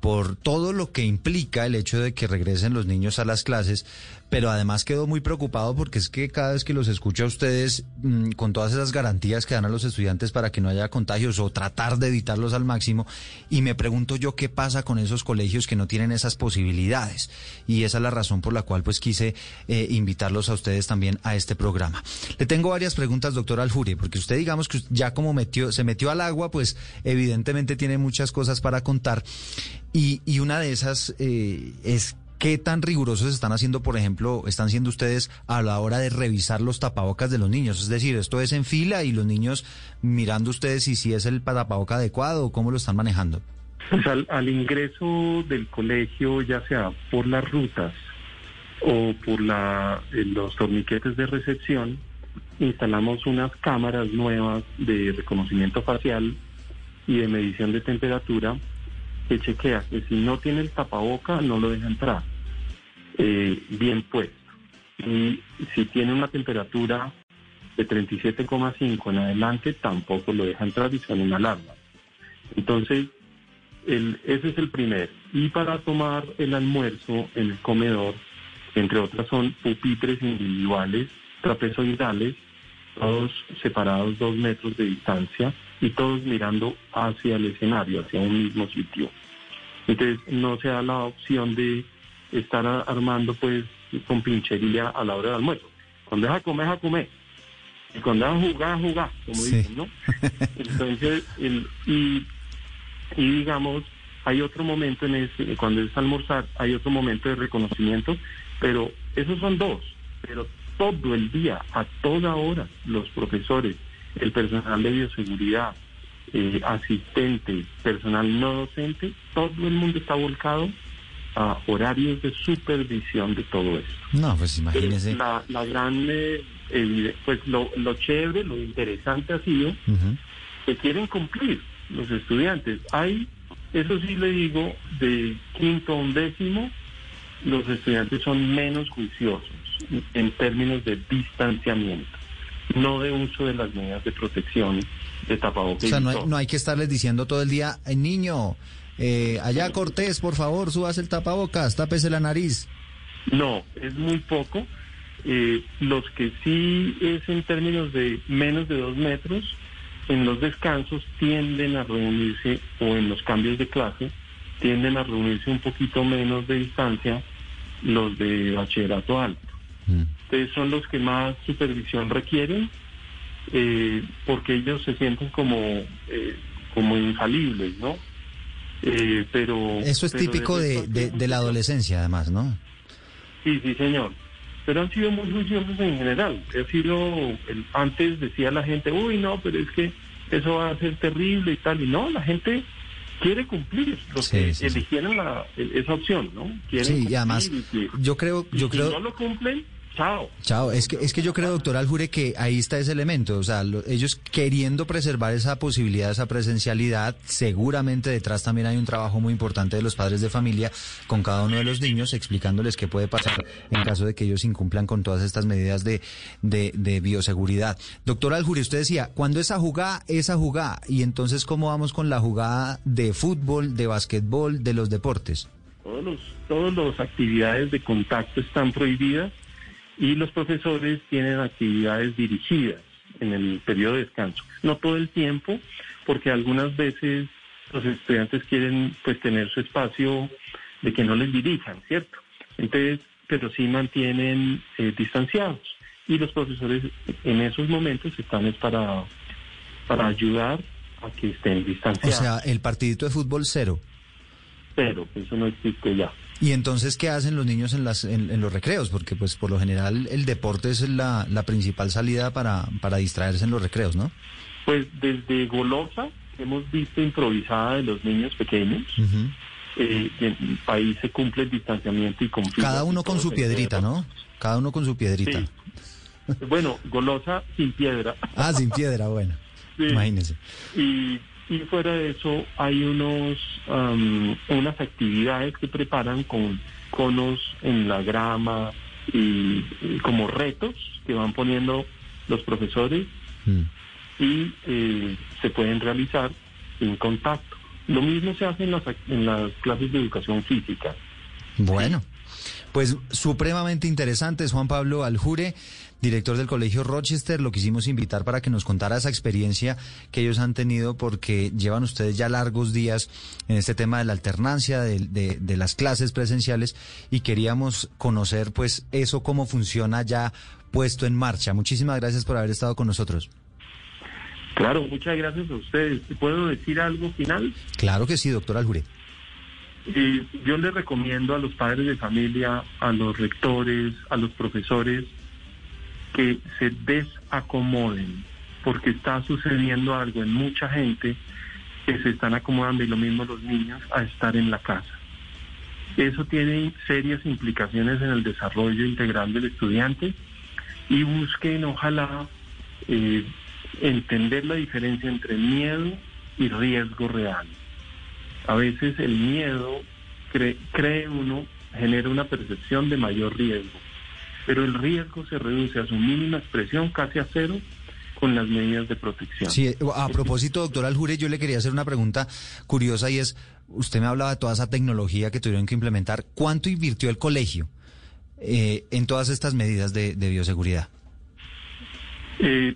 por todo lo que implica el hecho de que regresen los niños a las clases, pero además quedo muy preocupado porque es que cada vez que los escucho a ustedes mm, con todas esas garantías que dan a los estudiantes para que no haya contagios o tratar de evitarlos al máximo, y me pregunto yo qué pasa con esos colegios que no tienen esas posibilidades. Y esa es la razón por la cual pues quise eh, invitarlos a ustedes también a este programa. Le tengo varias preguntas, doctor Alfuria, porque usted digamos que ya como metió, se metió al agua, pues evidentemente tiene muchas cosas para contar. Y, y una de esas eh, es qué tan rigurosos están haciendo, por ejemplo, están siendo ustedes a la hora de revisar los tapabocas de los niños. Es decir, esto es en fila y los niños mirando ustedes si, si es el tapaboca adecuado o cómo lo están manejando. Pues al, ingreso del colegio, ya sea por las rutas o por la, eh, los torniquetes de recepción, instalamos unas cámaras nuevas de reconocimiento facial y de medición de temperatura que chequea que si no tiene el tapaboca no lo deja entrar eh, bien puesto. Y si tiene una temperatura de 37,5 en adelante, tampoco lo deja entrar y suena una alarma. Entonces, el, ese es el primero. Y para tomar el almuerzo en el comedor, entre otras son pupitres individuales, trapezoidales, todos separados dos metros de distancia y todos mirando hacia el escenario, hacia un mismo sitio. Entonces no se da la opción de estar armando pues con pinchería a la hora del almuerzo. Cuando es a comer, es a comer. Y cuando es a jugar, a jugar, como Sí. dicen, ¿no? Entonces, el, y, y digamos, hay otro momento en ese, cuando es almorzar, hay otro momento de reconocimiento, pero esos son dos, pero todo el día, a toda hora, los profesores, el personal de bioseguridad, eh, asistentes, personal no docente, todo el mundo está volcado a horarios de supervisión de todo esto. No, pues imagínese. La, la gran, eh, pues lo, lo chévere, lo interesante ha sido que quieren cumplir los estudiantes. Hay, eso sí le digo, de quinto a undécimo, los estudiantes son menos juiciosos en términos de distanciamiento, no de uso de las medidas de protección de O tapabocas. sea, y no hay, no hay que estarles diciendo todo el día, "Eh, niño, eh, allá Cortés, por favor, subas el tapabocas, tápese la nariz. No, es muy poco. Eh, los que sí es en términos de menos de dos metros, en los descansos tienden a reunirse, o en los cambios de clase, tienden a reunirse un poquito menos de distancia los de bachillerato alto. Entonces son los que más supervisión requieren, eh, porque ellos se sienten como, eh, como infalibles, ¿no? Eh, pero Eso es pero típico de, de- de la adolescencia, además, ¿no? Sí, sí, señor. Pero han sido muy juiciosos en general. Ha sido, el- antes decía la gente, uy, no, pero es que eso va a ser terrible y tal. Y no, la gente quiere cumplir los Sí, que sí, sí. eligieron la- esa opción, ¿no? Quieren Sí, y además, y que- yo creo, y yo si creo. no lo cumplen, chao. Chao, es que, es que yo creo, doctor Aljure, que ahí está ese elemento. O sea, lo- ellos queriendo preservar esa posibilidad, esa presencialidad, seguramente detrás también hay un trabajo muy importante de los padres de familia con cada uno de los niños, explicándoles qué puede pasar en caso de que ellos incumplan con todas estas medidas de, de, de bioseguridad. Doctor Aljure, usted decía, cuando esa jugada, esa jugada, y entonces, ¿cómo vamos con la jugada de fútbol, de básquetbol, de los deportes? Todos los, todas las actividades de contacto están prohibidas y los profesores tienen actividades dirigidas en el periodo de descanso. No todo el tiempo, porque algunas veces los estudiantes quieren pues tener su espacio de que no les dirijan, ¿cierto? Entonces, pero sí mantienen eh, distanciados. Y los profesores en esos momentos están es para, para ayudar a que estén O distanciados. sea, el partidito de fútbol cero. pero eso no existe ya. Y entonces, ¿qué hacen los niños en, las, en, en los recreos? Porque, pues, por lo general, el deporte es la, la principal salida para, para distraerse en los recreos, ¿no? Pues desde Golosa hemos visto improvisada de los niños pequeños. Eh, en el país se cumple el distanciamiento y. Cada uno con su piedrita, ¿no? Cada uno con su piedrita. Bueno, Golosa sin piedra. Ah, sin piedra, bueno. Sí. Imagínese. Y, y fuera de eso hay unos am, unas actividades que preparan con conos en la grama y, y como retos que van poniendo los profesores y eh, se pueden realizar sin contacto. Lo mismo se hace en las, en las clases de educación física. Bueno, pues supremamente interesante es Juan Pablo Aljure, director del Colegio Rochester. Lo quisimos invitar para que nos contara esa experiencia que ellos han tenido porque llevan ustedes ya largos días en este tema de la alternancia de, de- de las clases presenciales y queríamos conocer pues eso cómo funciona ya puesto en marcha. Muchísimas gracias por haber estado con nosotros. Claro, muchas gracias a ustedes. ¿Puedo decir algo final? Claro que sí, doctor Aljure. Y yo les recomiendo a los padres de familia, a los rectores, a los profesores, que se desacomoden, porque está sucediendo algo en mucha gente que se están acomodando y lo mismo los niños a estar en la casa. Eso tiene serias implicaciones en el desarrollo integral del estudiante y busquen, ojalá, eh, entender la diferencia entre miedo y riesgo real. A veces el miedo, cree, cree uno, genera una percepción de mayor riesgo, pero el riesgo se reduce a su mínima expresión, casi a cero, con las medidas de protección. Sí, a propósito, doctor Aljure, yo le quería hacer una pregunta curiosa y es, usted me hablaba de toda esa tecnología que tuvieron que implementar. ¿Cuánto invirtió el colegio eh, en todas estas medidas de, de bioseguridad? Eh,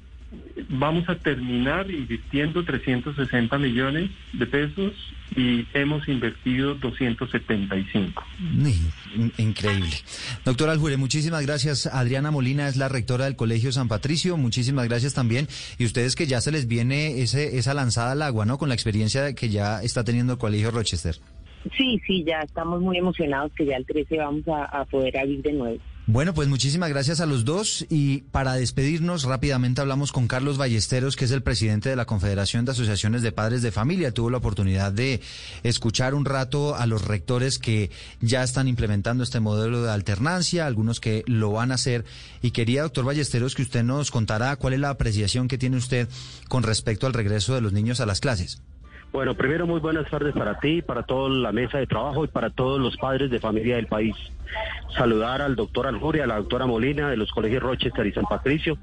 vamos a terminar invirtiendo 360 millones de pesos y hemos invertido 275. In- Increíble. Doctor Aljure, muchísimas gracias. Adriana Molina es la rectora del Colegio San Patricio. Muchísimas gracias también. Y ustedes que ya se les viene ese, esa lanzada al agua, ¿no? Con la experiencia que ya está teniendo el Colegio Rochester. Sí, sí, ya estamos muy emocionados que ya el 13 vamos a, a poder abrir de nuevo. Bueno, pues muchísimas gracias a los dos y para despedirnos rápidamente hablamos con Carlos Ballesteros, que es el presidente de la Confederación de Asociaciones de Padres de Familia. Tuvo la oportunidad de escuchar un rato a los rectores que ya están implementando este modelo de alternancia, algunos que lo van a hacer y quería, doctor Ballesteros, que usted nos contara cuál es la apreciación que tiene usted con respecto al regreso de los niños a las clases. Bueno, primero muy buenas tardes para ti, para toda la mesa de trabajo y para todos los padres de familia del país. Saludar al doctor Aljuria, a la doctora Molina de los colegios Rochester y San Patricio.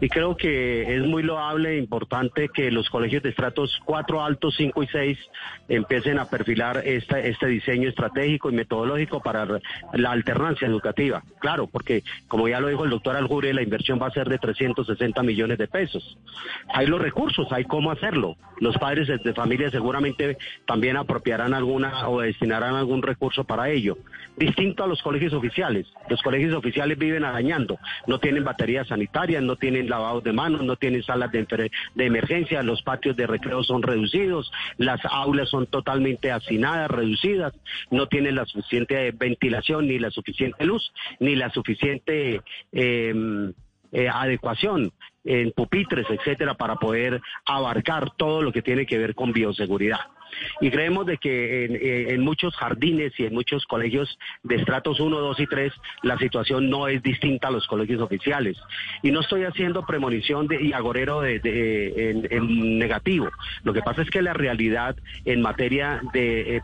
Y creo que es muy loable e importante que los colegios de estratos 4 altos, 5 y 6 empiecen a perfilar este diseño estratégico y metodológico para la alternancia educativa. Claro, porque como ya lo dijo el doctor Aljuria, la inversión va a ser de 360 millones de pesos. Hay los recursos, hay cómo hacerlo. Los padres de familia seguramente también apropiarán alguna o destinarán algún recurso para ello. Distinto a los colegios oficiales. Los colegios oficiales viven arañando. No tienen baterías sanitarias, no tienen lavados de manos, no tienen salas de, de emergencia, los patios de recreo son reducidos, las aulas son totalmente hacinadas, reducidas, no tienen la suficiente ventilación, ni la suficiente luz, ni la suficiente... Eh, eh, adecuación en pupitres, etcétera, para poder abarcar todo lo que tiene que ver con bioseguridad. Y creemos de que en, muchos jardines y en muchos colegios de estratos 1, 2 y 3 la situación no es distinta a los colegios oficiales. Y no estoy haciendo premonición de, y agorero de, en, negativo. Lo que pasa es que la realidad en materia de eh,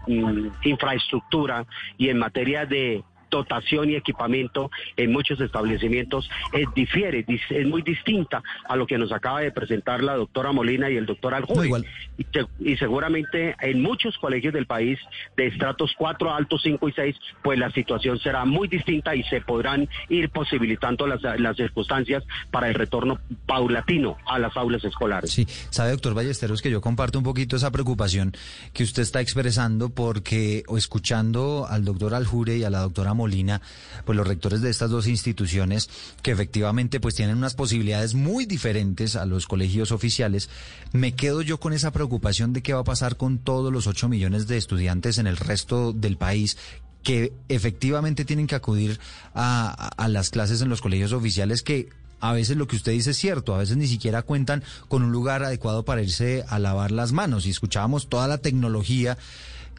infraestructura y en materia de dotación y equipamiento en muchos establecimientos es, difiere, es muy distinta a lo que nos acaba de presentar la doctora Molina y el doctor Aljuy. y, y, seguramente en muchos colegios del país de estratos 4, altos 5 y 6, pues la situación será muy distinta y se podrán ir posibilitando las, las circunstancias para el retorno paulatino a las aulas escolares. Sí, sabe doctor Ballesteros que yo comparto un poquito esa preocupación que usted está expresando porque o escuchando al doctor Aljure y a la doctora Molina, Molina, pues los rectores de estas dos instituciones que efectivamente pues tienen unas posibilidades muy diferentes a los colegios oficiales, me quedo yo con esa preocupación de qué va a pasar con todos los 8 millones de estudiantes en el resto del país que efectivamente tienen que acudir a, a las clases en los colegios oficiales que a veces lo que usted dice es cierto, a veces ni siquiera cuentan con un lugar adecuado para irse a lavar las manos. Y escuchábamos toda la tecnología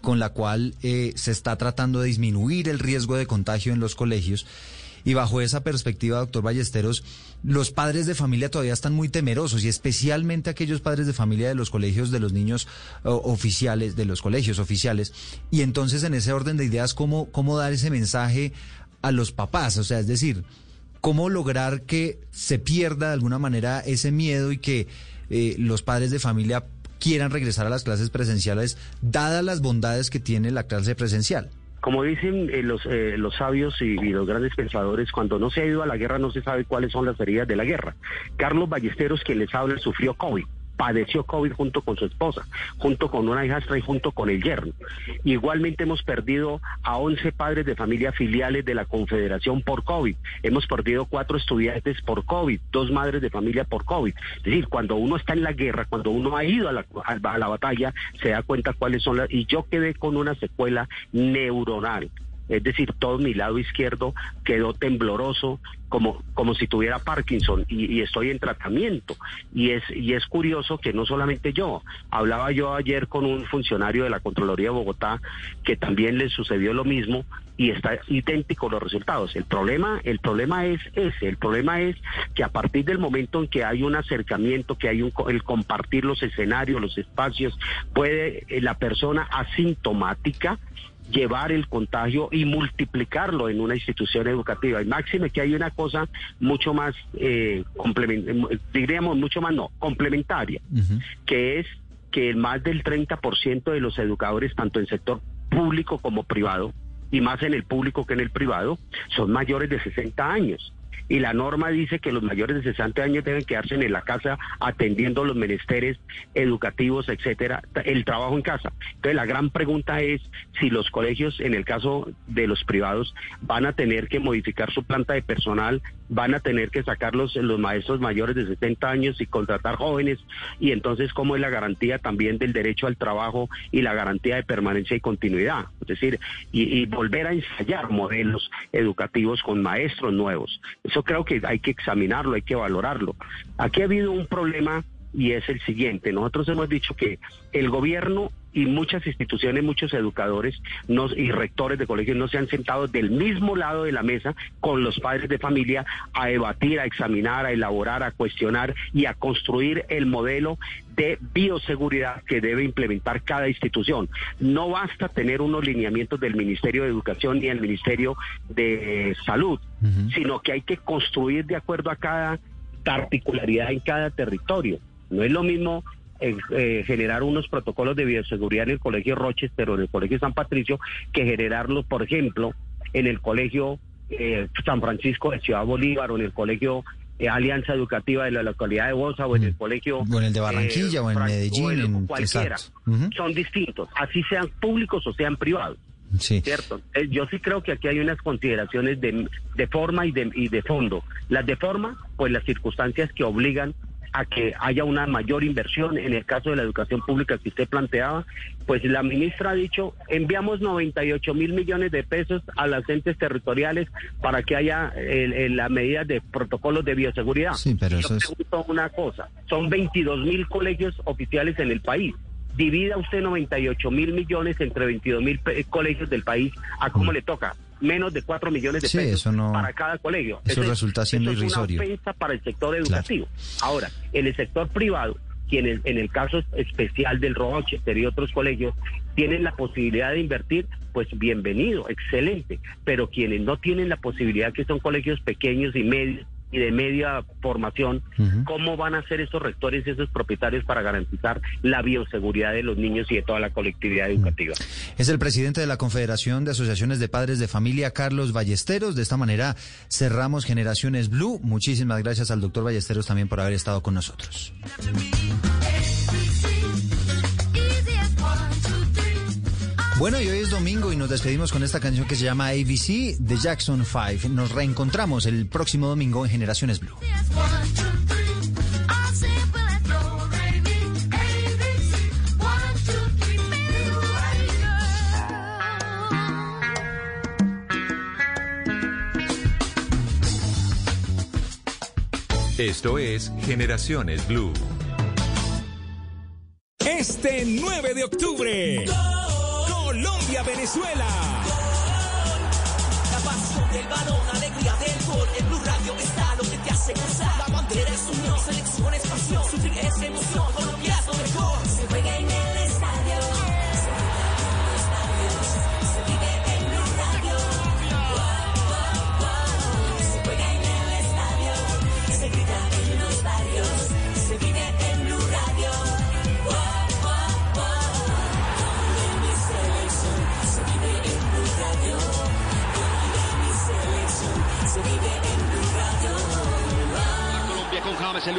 con la cual eh, se está tratando de disminuir el riesgo de contagio en los colegios. Y bajo esa perspectiva, doctor Ballesteros, los padres de familia todavía están muy temerosos y especialmente aquellos padres de familia de los colegios de los niños oficiales, de los colegios oficiales. Y entonces, en ese orden de ideas, ¿cómo, cómo dar ese mensaje a los papás? O sea, es decir, ¿cómo lograr que se pierda de alguna manera ese miedo y que eh, los padres de familia quieran regresar a las clases presenciales, dadas las bondades que tiene la clase presencial? Como dicen eh, los, eh, los sabios y, y, los grandes pensadores, cuando no se ha ido a la guerra no se sabe cuáles son las heridas de la guerra. Carlos Ballesteros, quien les habla, sufrió COVID padeció COVID junto con su esposa, junto con una hijastra y junto con el yerno. Igualmente hemos perdido a 11 padres de familia filiales de la Confederación por COVID. Hemos perdido cuatro estudiantes por COVID, dos madres de familia por COVID. Es decir, cuando uno está en la guerra, cuando uno ha ido a la, a la batalla, se da cuenta cuáles son las... Y yo quedé con una secuela neuronal es decir, todo mi lado izquierdo quedó tembloroso, como, como si tuviera Parkinson, y, y, estoy en tratamiento. Y es, y es curioso que no solamente yo, hablaba yo ayer con un funcionario de la Contraloría de Bogotá que también le sucedió lo mismo y está idéntico los resultados. El problema, el problema es ese, el problema es que a partir del momento en que hay un acercamiento, que hay un, el compartir los escenarios, los espacios, puede eh, la persona asintomática llevar el contagio y multiplicarlo en una institución educativa. Y máxime que hay una cosa mucho más, eh, diríamos mucho más no, complementaria, uh -huh. que es que más del 30% de los educadores, tanto en sector público como privado, y más en el público que en el privado, son mayores de 60 años y la norma dice que los mayores de 60 años deben quedarse en la casa atendiendo los menesteres educativos, etcétera, el trabajo en casa. Entonces la gran pregunta es si los colegios, en el caso de los privados, van a tener que modificar su planta de personal van a tener que sacar los, los maestros mayores de 70 años y contratar jóvenes y entonces cómo es la garantía también del derecho al trabajo y la garantía de permanencia y continuidad, es decir, y, y volver a ensayar modelos educativos con maestros nuevos. Eso creo que hay que examinarlo, hay que valorarlo. Aquí ha habido un problema y es el siguiente. Nosotros hemos dicho que el gobierno y muchas instituciones, muchos educadores no- y rectores de colegios no se han sentado del mismo lado de la mesa con los padres de familia a debatir, a examinar, a elaborar, a cuestionar y a construir el modelo de bioseguridad que debe implementar cada institución. No basta tener unos lineamientos del Ministerio de Educación ni del Ministerio de Salud, sino que hay que construir de acuerdo a cada particularidad en cada territorio. No es lo mismo eh, eh, generar unos protocolos de bioseguridad en el Colegio Rochester o en el Colegio San Patricio que generarlos, por ejemplo, en el Colegio eh, San Francisco de Ciudad Bolívar o en el Colegio eh, Alianza Educativa de la localidad de Bosa o en el Colegio... O en el de Barranquilla o en Medellín, o en en- cualquiera. Son distintos, así sean públicos o sean privados. Sí. ¿Cierto? Eh, Yo sí creo que aquí hay unas consideraciones de, de forma y de, y de fondo. Las de forma, pues las circunstancias que obligan a que haya una mayor inversión. En el caso de la educación pública que usted planteaba, pues la ministra ha dicho, enviamos 98 mil millones de pesos a las entes territoriales para que haya el- el- la medida de protocolos de bioseguridad. Sí, pero Yo eso es- pregunto una cosa, son 22 mil colegios oficiales en el país. Divida usted 98 mil millones entre 22 mil colegios del país, ¿a cómo le toca? Menos de 4 millones de. Sí, pesos eso no- para cada colegio. eso es- resulta siendo eso es irrisorio. una ofensa para el sector educativo. Ahora, en el sector privado, quienes en el caso especial del Rochester y otros colegios tienen la posibilidad de invertir, pues bienvenido, excelente. Pero quienes no tienen la posibilidad, que son colegios pequeños y medios y de media formación, ¿cómo van a ser esos rectores y esos propietarios para garantizar la bioseguridad de los niños y de toda la colectividad educativa? Es el presidente de la Confederación de Asociaciones de Padres de Familia, Carlos Ballesteros. De esta manera cerramos Generaciones Blue. Muchísimas gracias al doctor Ballesteros también por haber estado con nosotros. Bueno, y hoy es domingo y nos despedimos con esta canción que se llama ABC de Jackson 5. Nos reencontramos el próximo domingo en Generaciones Blue. Esto es Generaciones Blue. Este 9 de octubre, Colombia-Venezuela. La pasión del balón, alegría del gol. En Blue Radio está lo que te hace gozar. La bandera es unión, selección es pasión. Sufrir es emoción,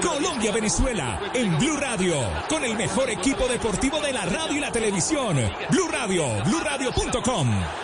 Colombia-Venezuela en Blue Radio, con el mejor equipo deportivo de la radio y la televisión. Blue Radio, bluradio.com.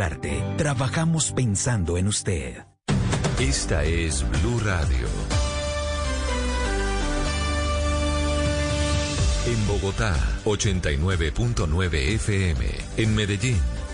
Trabajamos pensando en usted. Esta es Blue Radio. En Bogotá, 89.9 FM. En Medellín,